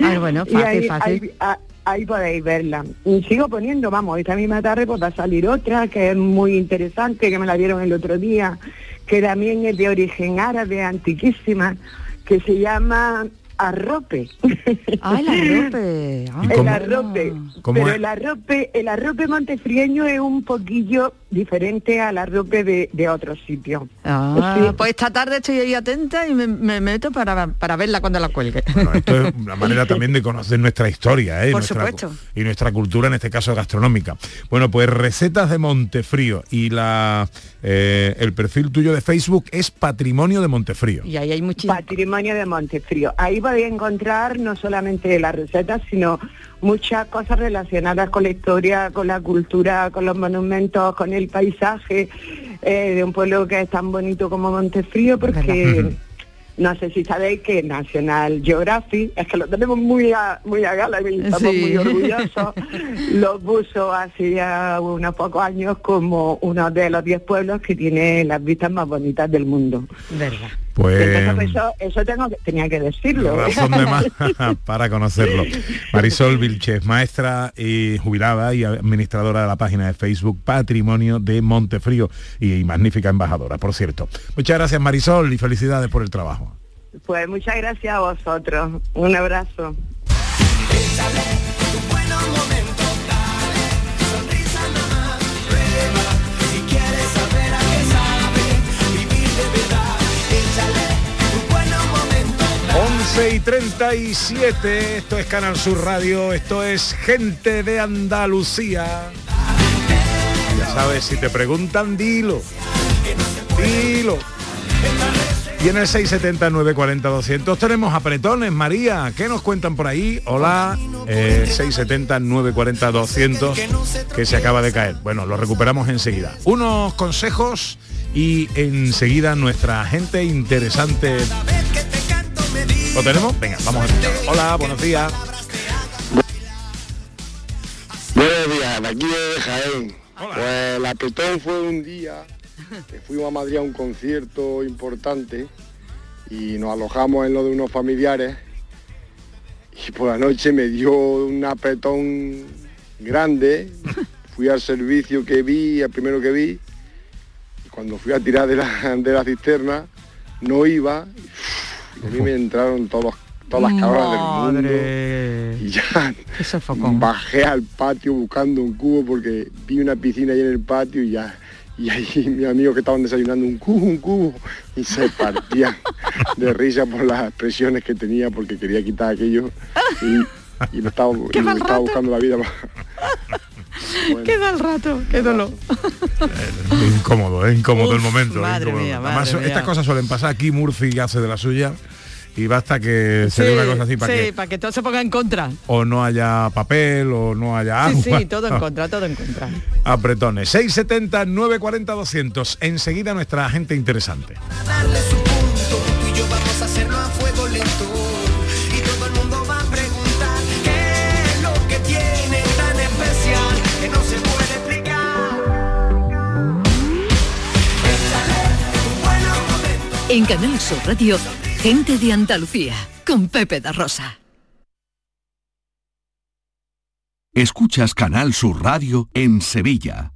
Ah, bueno, fácil, ahí, fácil. ahí- a- ahí podéis verla. Y sigo poniendo, vamos, esta misma tarde pues va a salir otra que es muy interesante, que me la dieron el otro día, que también es de origen árabe, antiquísima, que se llama arrope. Ah, el arrope. Ah. El arrope. ¿Cómo Pero el arrope, el arrope montefrieño es un poquillo diferente al arrope de, de otros sitios. Ah, Sí. pues esta tarde estoy ahí atenta y me, me meto para, para verla cuando la cuelgue. Esto es una manera también de conocer nuestra historia ¿eh? y Por nuestra, supuesto. y nuestra cultura, en este caso gastronómica. Bueno, pues recetas de Montefrío y la eh, el perfil tuyo de Facebook es Patrimonio de Montefrío. Y ahí hay muchísimo. Patrimonio de Montefrío. Ahí podéis encontrar no solamente las recetas, sino muchas cosas relacionadas con la historia, con la cultura, con los monumentos, con el paisaje eh, de un pueblo que es tan bonito como Montefrío, porque no sé si sabéis que National Geographic, es que lo tenemos muy a, muy a gala y estamos Sí. muy orgullosos, lo puso hace unos pocos años como uno de los 10 pueblos que tiene las vistas más bonitas del mundo. Verdad. Pues Entonces, eso, eso tengo que- tenía que decirlo. razón de más para conocerlo. Marisol Vilches, maestra y jubilada y administradora de la página de Facebook Patrimonio de Montefrío y magnífica embajadora, por cierto. Muchas gracias Marisol y felicidades por el trabajo. Pues muchas gracias a vosotros. Un abrazo. 11 y 37, esto es Canal Sur Radio, esto es Gente de Andalucía. Ya sabes, si te preguntan, dilo. Dilo. Y en el 679 40 200 tenemos apretones, María. ¿Qué nos cuentan por ahí? Hola, eh, 679 40 200 que se acaba de caer. Bueno, lo recuperamos enseguida. Unos consejos y enseguida nuestra gente interesante. ¿Lo tenemos? Venga, vamos a escuchar. Hola, buenos días. Buenos días, de aquí de Jaén. Pues el apretón fue un día que fuimos a Madrid a un concierto importante y nos alojamos en lo de unos familiares y por la noche me dio un apretón grande. Fui al servicio que vi, el primero que vi, y cuando fui a tirar de la, de la cisterna no iba y a mí me entraron todos todas las cabras del mundo. Y ya bajé al patio buscando un cubo porque vi una piscina ahí en el patio y ya y ahí mi amigo que estaban desayunando un cubo, un cubo y se partían de risa por las expresiones que tenía porque quería quitar aquello y, y estaba, y me estaba buscando la vida. Qué mal rato, qué dolor. Incómodo, es incómodo el momento. es madre incómodo. mía, Además, madre estas cosas suelen pasar aquí, Murphy hace de la suya y basta que se dé una cosa así para sí, que para que todo se ponga en contra. o no haya papel o no haya agua. Sí, sí, todo en contra, todo en contra. Apretones. 670 940 200. Enseguida nuestra gente interesante. darle su punto. Tú y yo vamos a hacerlo a fuego lento. En Canal Sur Radio, Gente de Andalucía, con Pepe da Rosa. Escuchas Canal Sur Radio en Sevilla.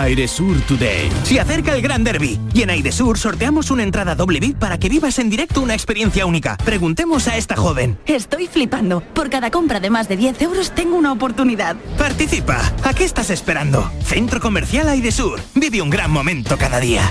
Airesur Today. Se acerca el Gran Derby y en Airesur sorteamos una entrada doble VIP para que vivas en directo una experiencia única. Preguntemos a esta joven. Estoy flipando. Por cada compra de más de 10 euros tengo una oportunidad. Participa. ¿A qué estás esperando? Centro Comercial Airesur. Vive un gran momento cada día.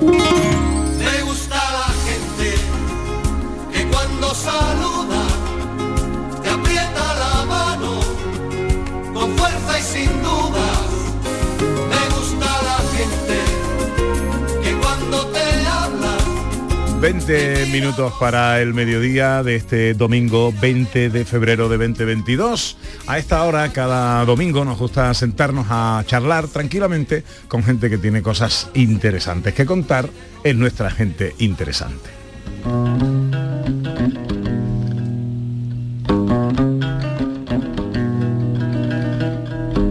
Me 20 minutos para el mediodía de este domingo 20 de febrero de 2022. A esta hora, cada domingo, nos gusta sentarnos a charlar tranquilamente con gente que tiene cosas interesantes que contar en nuestra gente interesante.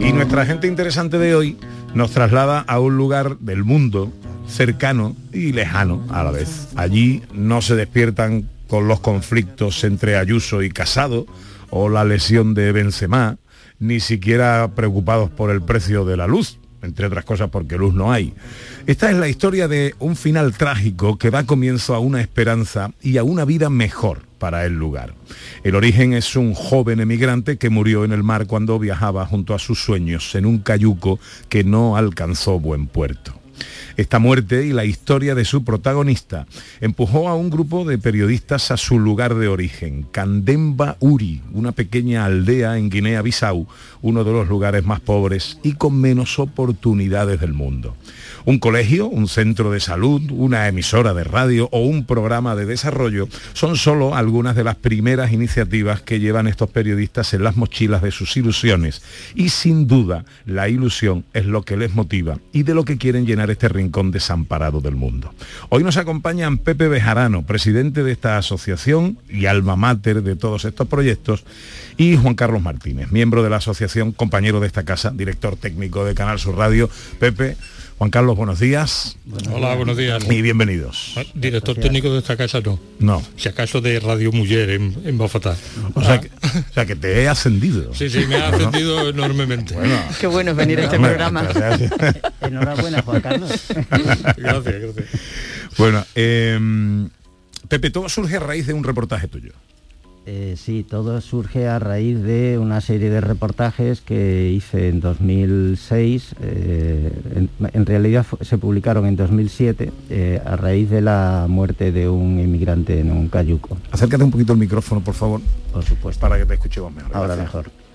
Y nuestra gente interesante de hoy nos traslada a un lugar del mundo cercano y lejano a la vez. Allí no se despiertan con los conflictos entre Ayuso y Casado o la lesión de Benzema, ni siquiera preocupados por el precio de la luz, entre otras cosas porque luz no hay. Esta es la historia de un final trágico que da comienzo a una esperanza y a una vida mejor para el lugar. El origen es un joven emigrante que murió en el mar cuando viajaba junto a sus sueños en un cayuco que no alcanzó buen puerto. Esta muerte y la historia de su protagonista empujó a un grupo de periodistas a su lugar de origen, Candemba Uri, una pequeña aldea en Guinea-Bissau, uno de los lugares más pobres y con menos oportunidades del mundo. Un colegio, un centro de salud, una emisora de radio o un programa de desarrollo son solo algunas de las primeras iniciativas que llevan estos periodistas en las mochilas de sus ilusiones y sin duda la ilusión es lo que les motiva y de lo que quieren llenar este rincón desamparado del mundo. Hoy nos acompañan Pepe Bejarano, presidente de esta asociación y alma mater de todos estos proyectos, y Juan Carlos Martínez, miembro de la asociación, compañero de esta casa, director técnico de Canal Sur Radio. Pepe, Juan Carlos, buenos días. Hola, buenos días. Y bienvenidos. Ah, Director técnico de esta casa no. No. Si acaso de Radio Mujer en, en. O sea, que, o sea, que te he ascendido. Sí, sí, me ha ascendido enormemente. Bueno. Qué bueno es venir a este programa. gracias. Enhorabuena, Juan Carlos. Gracias, gracias. Bueno, eh, Pepe, todo surge a raíz de un reportaje tuyo. Eh, sí, todo surge a raíz de una serie de reportajes que hice en 2006. eh, en, en realidad se publicaron en 2007 eh, a raíz de la muerte de un inmigrante en un cayuco. Acércate un poquito el micrófono, por favor. Por supuesto. Para que te escuchemos mejor. Ahora Gracias. mejor.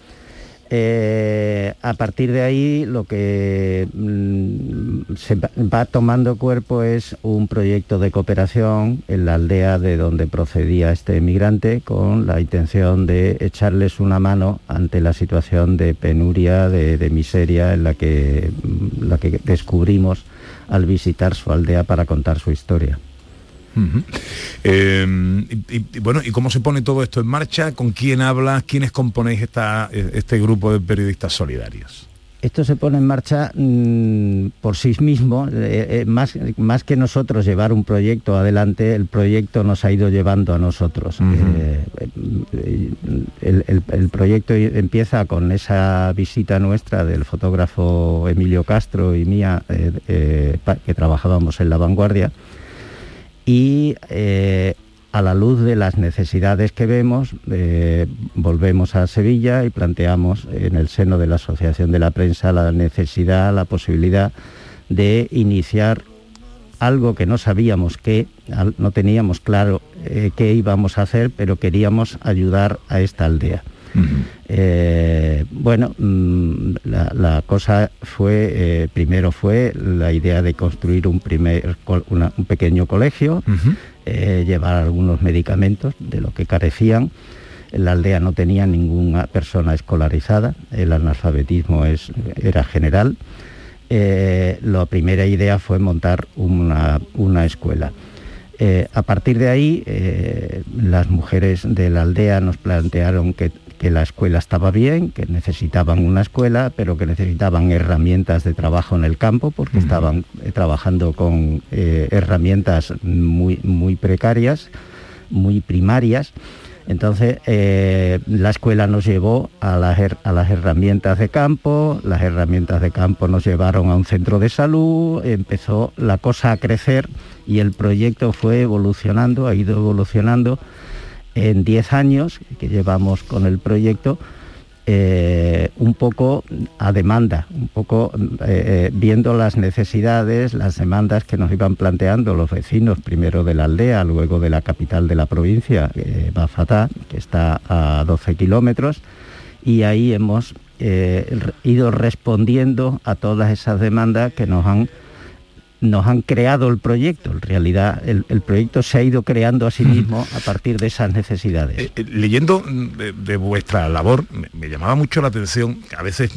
Eh, a partir de ahí lo que mm, se va- tomando cuerpo es un proyecto de cooperación en la aldea de donde procedía este emigrante con la intención de echarles una mano ante la situación de penuria, de, miseria en mm, la que descubrimos al visitar su aldea para contar su historia. Eh, y, bueno, ¿y cómo se pone todo esto en marcha? ¿Con quién hablas? ¿Quiénes componéis esta, este grupo de periodistas solidarios? Esto se pone en marcha mm, por sí mismo, eh, eh, más, más que nosotros llevar un proyecto adelante, el proyecto nos ha ido llevando a nosotros. Eh, el, el- el proyecto empieza con esa visita nuestra del fotógrafo Emilio Castro y mía, que trabajábamos en La Vanguardia, y eh, a la luz de las necesidades que vemos, eh, volvemos a Sevilla y planteamos en el seno de la Asociación de la Prensa la necesidad, la posibilidad de iniciar algo que no sabíamos qué, no teníamos claro eh, qué íbamos a hacer, pero queríamos ayudar a esta aldea. Eh, bueno, mm, la, la cosa fue, eh, primero fue la idea de construir un, primer, una- un pequeño colegio, eh, llevar algunos medicamentos de lo que carecían. En la aldea no tenía ninguna persona escolarizada, el analfabetismo es, era general. La primera idea fue montar una, una escuela. Eh, a partir de ahí, eh, las mujeres de la aldea nos plantearon que, que la escuela estaba bien, que necesitaban una escuela, pero que necesitaban herramientas de trabajo en el campo, porque estaban eh, trabajando con eh, herramientas muy, muy precarias, muy primarias. Entonces, eh, la escuela nos llevó a las, a las herramientas de campo, las herramientas de campo nos llevaron a un centro de salud, empezó la cosa a crecer y el proyecto fue evolucionando, ha ido evolucionando en 10 años que llevamos con el proyecto, eh, un poco a demanda, un poco eh, viendo las necesidades, las demandas que nos iban planteando los vecinos, primero de la aldea, luego de la capital de la provincia, eh, Bafatá, que está a 12 kilómetros, y ahí hemos ido respondiendo a todas esas demandas que nos han nos han creado el proyecto. En realidad, el, el proyecto se ha ido creando a sí mismo a partir de esas necesidades. Eh, leyendo mm, de, de vuestra labor, me, me llamaba mucho la atención, a veces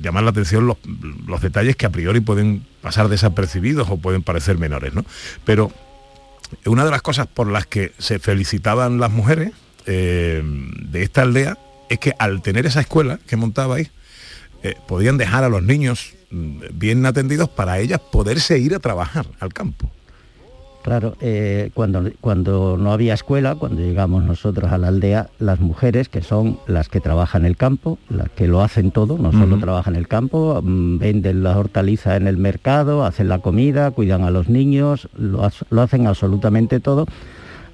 llaman la atención los, los detalles que a priori pueden pasar desapercibidos o pueden parecer menores, ¿no? Pero una de las cosas por las que se felicitaban las mujeres eh, de esta aldea es que al tener esa escuela que montabais, eh, podían dejar a los niños bien atendidos para ellas poderse ir a trabajar al campo. Claro, eh, cuando, cuando no había escuela, cuando llegamos nosotros a la aldea, las mujeres, que son las que trabajan el campo, las que lo hacen todo, no solo Ujú. trabajan el campo, mm, venden las hortalizas en el mercado, hacen la comida, cuidan a los niños, lo, ha- lo hacen absolutamente todo.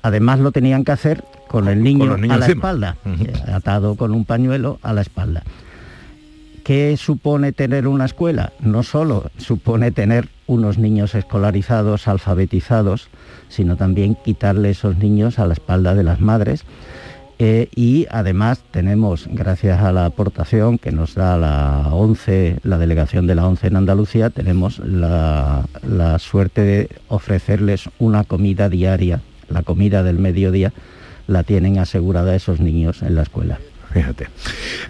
Además lo tenían que hacer con el niño a la encima. espalda, eh, atado con un pañuelo a la espalda. ¿Qué supone tener una escuela? No solo supone tener unos niños escolarizados, alfabetizados, sino también quitarle esos niños a la espalda de las madres. Eh, y además tenemos, gracias a la aportación que nos da la 11, la delegación de la 11 en Andalucía, tenemos la, la suerte de ofrecerles una comida diaria. La comida del mediodía la tienen asegurada esos niños en la escuela. Fíjate.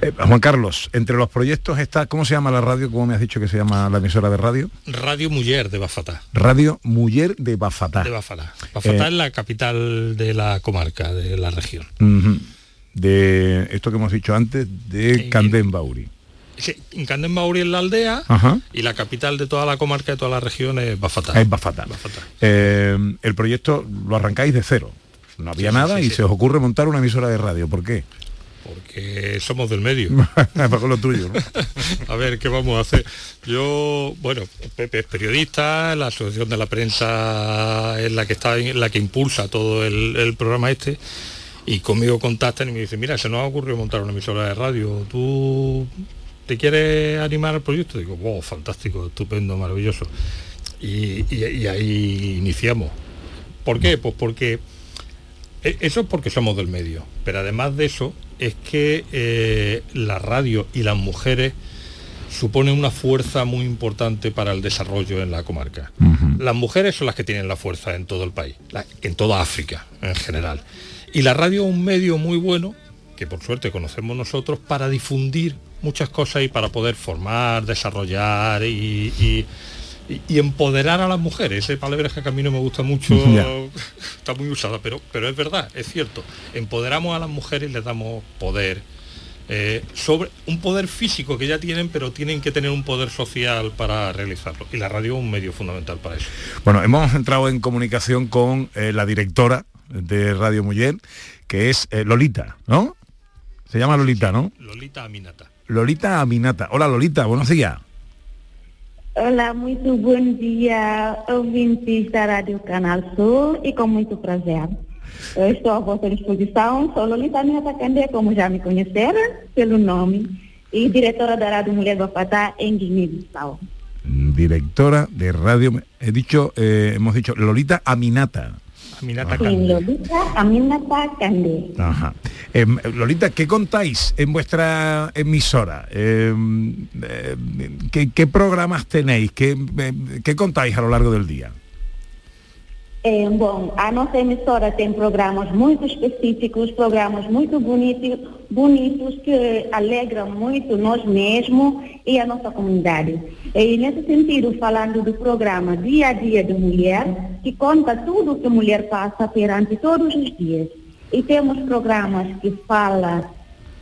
Eh, Juan Carlos, entre los proyectos está, ¿cómo se llama la radio? ¿Cómo me has dicho que se llama la emisora de radio? Radio Mujer de Bafatá. Radio Mujer de Bafatá. De Bafatá. Bafatá Eh, es la capital de la comarca, de la región. De esto que hemos dicho antes, de Candén Bauri. Sí, en Candén Bauri es la aldea Ajá. y la capital de toda la comarca de toda la región es Bafatá. Es Bafatá. Eh, el proyecto lo arrancáis de cero. No había Sí, nada sí, y se os ocurre montar una emisora de radio. ¿Por qué? Porque somos del medio. Con lo tuyo. ¿no? a ver, ¿qué vamos a hacer? Yo, bueno, Pepe es periodista, la Asociación de la Prensa es la que está en- la que impulsa todo el, el programa este, y conmigo contactan y me dicen, mira, se nos ha ocurrido montar una emisora de radio, ¿tú te quieres animar al proyecto? Digo, wow, fantástico, estupendo, maravilloso. Y, y- y ahí iniciamos. ¿Por qué? Pues porque e- eso es porque somos del medio, pero además de eso es que eh, la radio y las mujeres suponen una fuerza muy importante para el desarrollo en la comarca. Las mujeres son las que tienen la fuerza en todo el país, en toda África en general. Y la radio es un medio muy bueno, que por suerte conocemos nosotros, para difundir muchas cosas y para poder formar, desarrollar y, y- y- y empoderar a las mujeres. Ese palabra que a mí no me gusta mucho, está muy usada, pero, pero es verdad, es cierto. Empoderamos a las mujeres y les damos poder. eh, sobre un poder físico que ya tienen, pero tienen que tener un poder social para realizarlo. Y la radio es un medio fundamental para eso. Bueno, hemos entrado en comunicación con eh, la directora de Radio Mujer, que es eh, Lolita, ¿no? Se llama Lolita, ¿no? Lolita Aminata. Lolita Aminata. Hola Lolita, buenos días. Olá, muito bom dia, ouvintes da Rádio Canal Sul e com muito prazer. Eu estou à vossa disposição, sou Lolita Minata Candé, como já me conheceram pelo nome, e diretora da Rádio Mulher Bafatá em Guiné-Bissau. directora de radio, he dicho, eh, hemos dicho Lolita Aminata. Aminata Lolita Aminata Candé. Ajá. Em, Lolita, ¿qué contáis en vuestra emisora? Em, eh, ¿qué, qué programas tenéis? ¿Qué, em, ¿Qué contáis a lo largo del día? É, bom, a nossa emissora tem programas muito específicos, programas muito bonitos, bonitos que alegram muito nós mesmos e a nossa comunidade. E nesse sentido, falando do programa Dia a Dia de Mulher, que conta tudo o que a mulher passa perante todos os dias. E temos programas que falam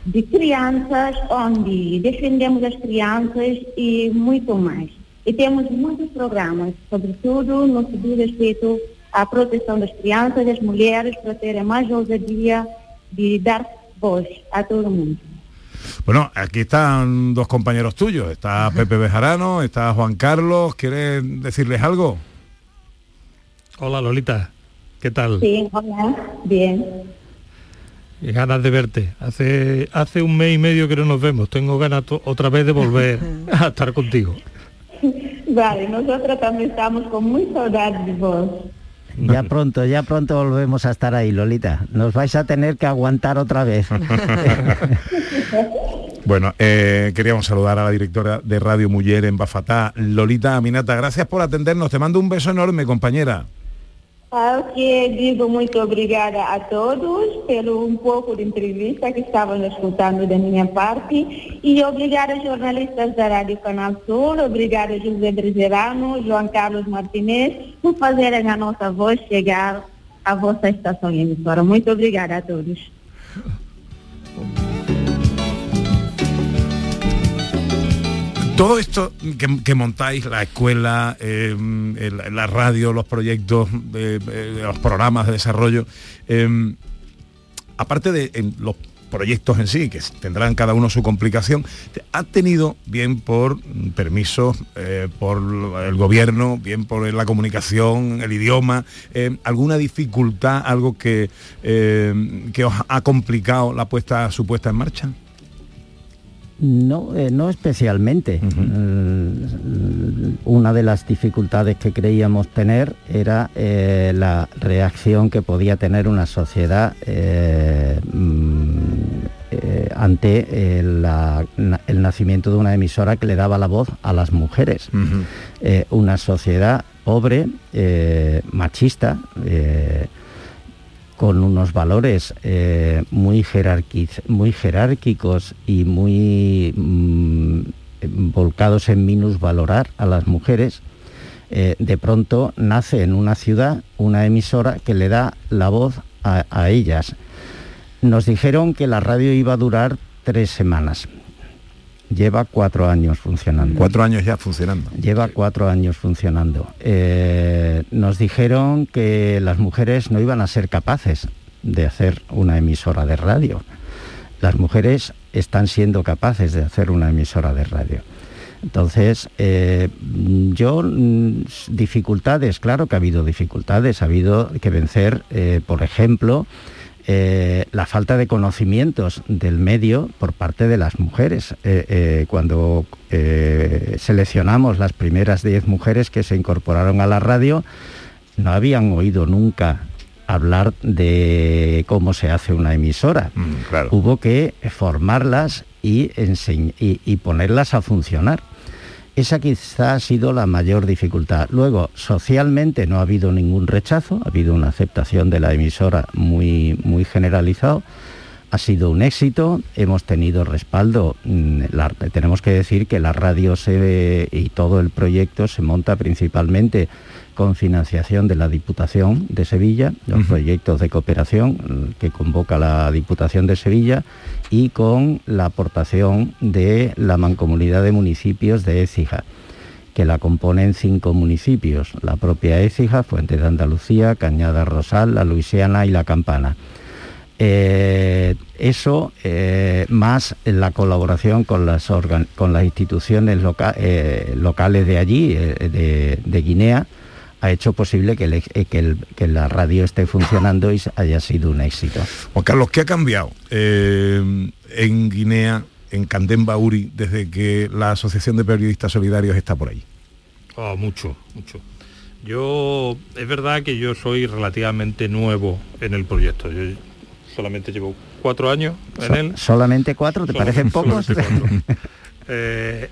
de crianças, onde defendemos as crianças e muito mais. E temos muitos programas, sobretudo no que diz respeito à proteção das crianças das mulheres para terem mais ousadia de dar voz a todo mundo. Bueno, aquí están dos compañeros tuyos. Está Pepe Bejarano, está Juan Carlos. ¿Quieres decirles algo? Hola Lolita, ¿qué tal? Sí, hola, bien. Y ganas de verte. Hace, hace un mes y medio que no nos vemos. Tengo ganas otra vez de volver a estar contigo. Vale, nosotros también estamos con muy saudade de vos. Ya pronto, ya pronto volvemos a estar ahí, Lolita. Nos vais a tener que aguantar otra vez. Bueno, eh, queríamos saludar a la directora de Radio Mujer en Bafatá, Lolita Aminata. Gracias por atendernos. Te mando un beso enorme, compañera. Ok, digo muito obrigada a todos pelo um pouco de entrevista que estavam escutando da minha parte e obrigada jornalistas da Rádio Canal Sul, obrigada José Brizerano, João Carlos Martinez por fazerem a nossa voz chegar à vossa estação emissora. Muito obrigada a todos. Todo esto que, montáis, la escuela, el- la radio, los proyectos, eh, eh, los programas de desarrollo, eh, aparte de los proyectos en sí, que tendrán cada uno su complicación, ¿ha tenido, bien por permisos, eh, por el gobierno, bien por la comunicación, el idioma, eh, alguna dificultad, algo que, que os ha complicado la puesta, su puesta en marcha? No, eh, no especialmente. Mm, Una de las dificultades que creíamos tener era eh, la reacción que podía tener una sociedad eh, mm, eh, ante eh, la- na- el nacimiento de una emisora que le daba la voz a las mujeres. Eh, una sociedad pobre, eh, machista, eh, con unos valores eh, muy, muy jerárquicos y muy mm, volcados en minusvalorar a las mujeres, eh, de pronto nace en una ciudad una emisora que le da la voz a ellas. Nos dijeron que la radio iba a durar tres semanas. Lleva cuatro años funcionando. Cuatro años ya funcionando. Lleva cuatro años funcionando. Eh, nos dijeron que las mujeres no iban a ser capaces de hacer una emisora de radio. Las mujeres están siendo capaces de hacer una emisora de radio. Entonces, eh, yo, mm, dificultades, claro que ha habido dificultades, ha habido que vencer, eh, por ejemplo, eh, la falta de conocimientos del medio por parte de las mujeres. Eh, eh, cuando seleccionamos las primeras 10 mujeres que se incorporaron a la radio, no habían oído nunca hablar de cómo se hace una emisora. Hubo que formarlas y, y- y ponerlas a funcionar. Esa quizá ha sido la mayor dificultad. Luego, socialmente no ha habido ningún rechazo, ha habido una aceptación de la emisora muy, muy generalizado. Ha sido un éxito, hemos tenido respaldo. mm, tenemos que decir que la radio se, y todo el proyecto se monta principalmente con financiación de la Diputación de Sevilla, los proyectos de cooperación mm, que convoca la Diputación de Sevilla y con la aportación de la Mancomunidad de Municipios de Écija, que la componen cinco municipios, la propia Écija, Fuente de Andalucía, Cañada Rosal, La Luisiana y La Campana. Eh, eso, eh, más la colaboración con las, organ- con las instituciones loca- eh, locales de allí, de, de Guinea, ha hecho posible que, el ex- eh, que el- que la radio esté funcionando y haya sido un éxito. Juan Carlos, ¿qué ha cambiado eh, en Guinea, en Candemba Uri, desde que la Asociación de Periodistas Solidarios está por ahí? Oh, mucho, mucho. Yo, es verdad que yo soy relativamente nuevo en el proyecto. Yo solamente llevo cuatro años en él. ¿Solamente cuatro? ¿Te parecen pocos? Eh,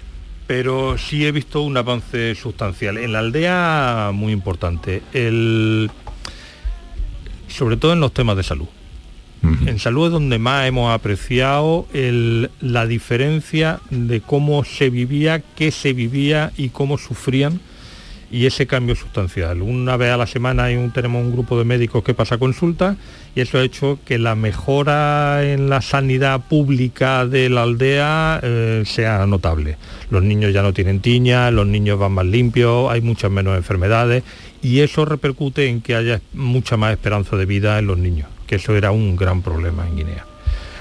pero sí he visto un avance sustancial. En la aldea, muy importante. El, sobre todo en los temas de salud. En salud es donde más hemos apreciado la diferencia de cómo se vivía, qué se vivía y cómo sufrían y ese cambio sustancial. Una vez a la semana hay un, tenemos un grupo de médicos que pasa consulta y eso ha hecho que la mejora en la sanidad pública de la aldea eh, sea notable. Los niños ya no tienen tiña, los niños van más limpios, hay muchas menos enfermedades y eso repercute en que haya mucha más esperanza de vida en los niños, que eso era un gran problema en Guinea.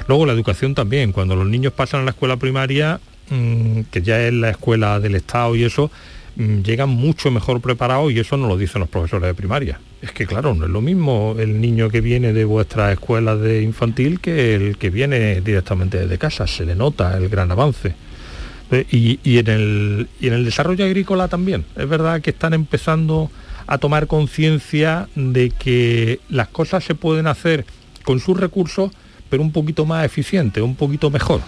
Luego la educación también, cuando los niños pasan a la escuela primaria, mm, que ya es la escuela del Estado y eso, llegan mucho mejor preparados y eso no lo dicen los profesores de primaria. Es que claro, no es lo mismo el niño que viene de vuestra escuela de infantil que el que viene directamente de casa, se le nota el gran avance. Eh, y, en el, y en el desarrollo agrícola también. Es verdad que están empezando a tomar conciencia de que las cosas se pueden hacer con sus recursos, pero un poquito más eficiente, un poquito mejor.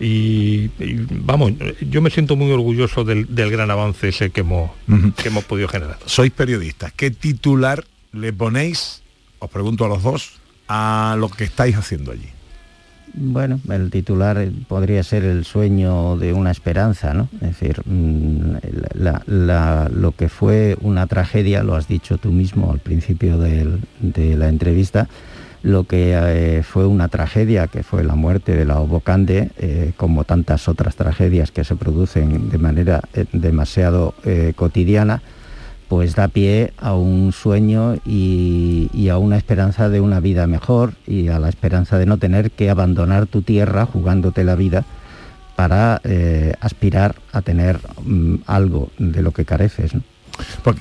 Y, vamos, yo me siento muy orgulloso del, gran avance ese que hemos, que hemos podido generar. Sois periodistas, ¿qué titular le ponéis, os pregunto a los dos, a lo que estáis haciendo allí? Bueno, el titular podría ser el sueño de una esperanza, ¿no? Es decir, mm, lo que fue una tragedia, lo has dicho tú mismo al principio de la entrevista, lo que eh, fue una tragedia, que fue la muerte de la Obocande, eh, como tantas otras tragedias que se producen de manera eh, demasiado cotidiana, pues da pie a un sueño y, a una esperanza de una vida mejor y a la esperanza de no tener que abandonar tu tierra jugándote la vida para aspirar a tener mm, algo de lo que careces.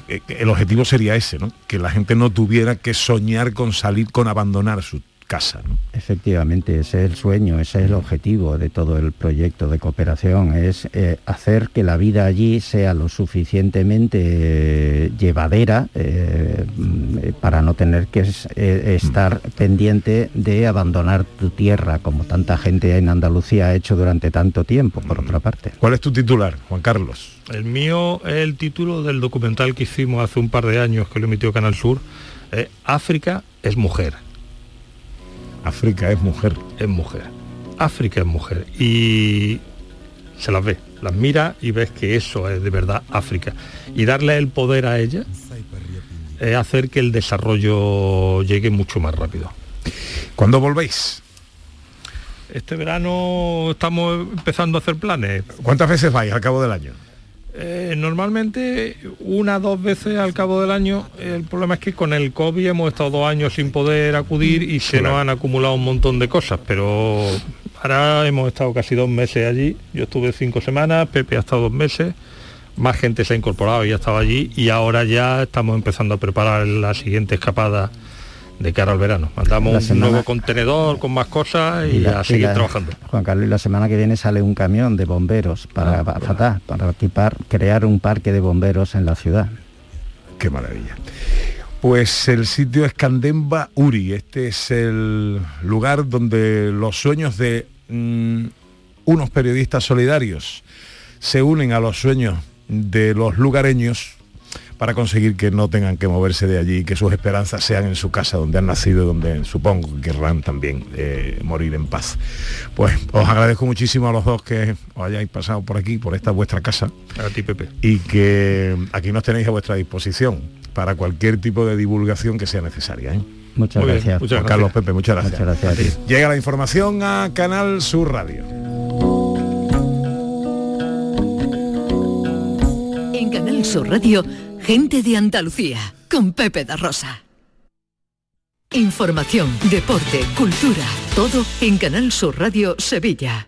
Eh, el objetivo sería ese, ¿no? que la gente no tuviera que soñar con salir, con abandonar su casa. Efectivamente, ese es el sueño, ese es el objetivo de todo el proyecto de cooperación, es eh, hacer que la vida allí sea lo suficientemente eh, llevadera eh, para no tener que estar pendiente de abandonar tu tierra, como tanta gente en Andalucía ha hecho durante tanto tiempo, por otra parte. ¿Cuál es tu titular, Juan Carlos? El mío es el título del documental que hicimos hace un par de años que lo emitió Canal Sur. África es mujer África es mujer. Es mujer. África es mujer. Y se las ve, las mira y ves que eso es de verdad África. Y darle el poder a ella es hacer que el desarrollo llegue mucho más rápido. ¿Cuándo volvéis? Este verano estamos empezando a hacer planes. ¿Cuántas veces vais al cabo del año? Eh, normalmente una dos veces al cabo del año. El problema es que con el COVID hemos estado dos años sin poder acudir y se nos han acumulado un montón de cosas, pero ahora hemos estado casi dos meses allí. Yo estuve cinco semanas, Pepe ha estado dos meses, más gente se ha incorporado y ha estado allí y ahora ya estamos empezando a preparar la siguiente escapada de cara al verano. Mandamos un nuevo contenedor con más cosas y, a seguir trabajando. Juan Carlos, la semana que viene sale un camión de bomberos para, ah, para equipar, crear un parque de bomberos en la ciudad. Qué maravilla. Pues el sitio es Candemba Uri. Este es el lugar donde los sueños de mm, unos periodistas solidarios se unen a los sueños de los lugareños para conseguir que no tengan que moverse de allí, que sus esperanzas sean en su casa donde han nacido, donde supongo que querrán también eh, morir en paz. Pues os agradezco muchísimo a los dos que os hayáis pasado por aquí, por esta vuestra casa. A ti, Pepe. Y que aquí nos tenéis a vuestra disposición para cualquier tipo de divulgación que sea necesaria. ¿eh? Muchas gracias. Juan Carlos Pepe, muchas gracias. Muchas gracias Llega la información a Canal Sur Radio. En Canal Sur Radio Gente de Andalucía, con Pepe da Rosa. Información, deporte, cultura, todo en Canal Sur Radio Sevilla.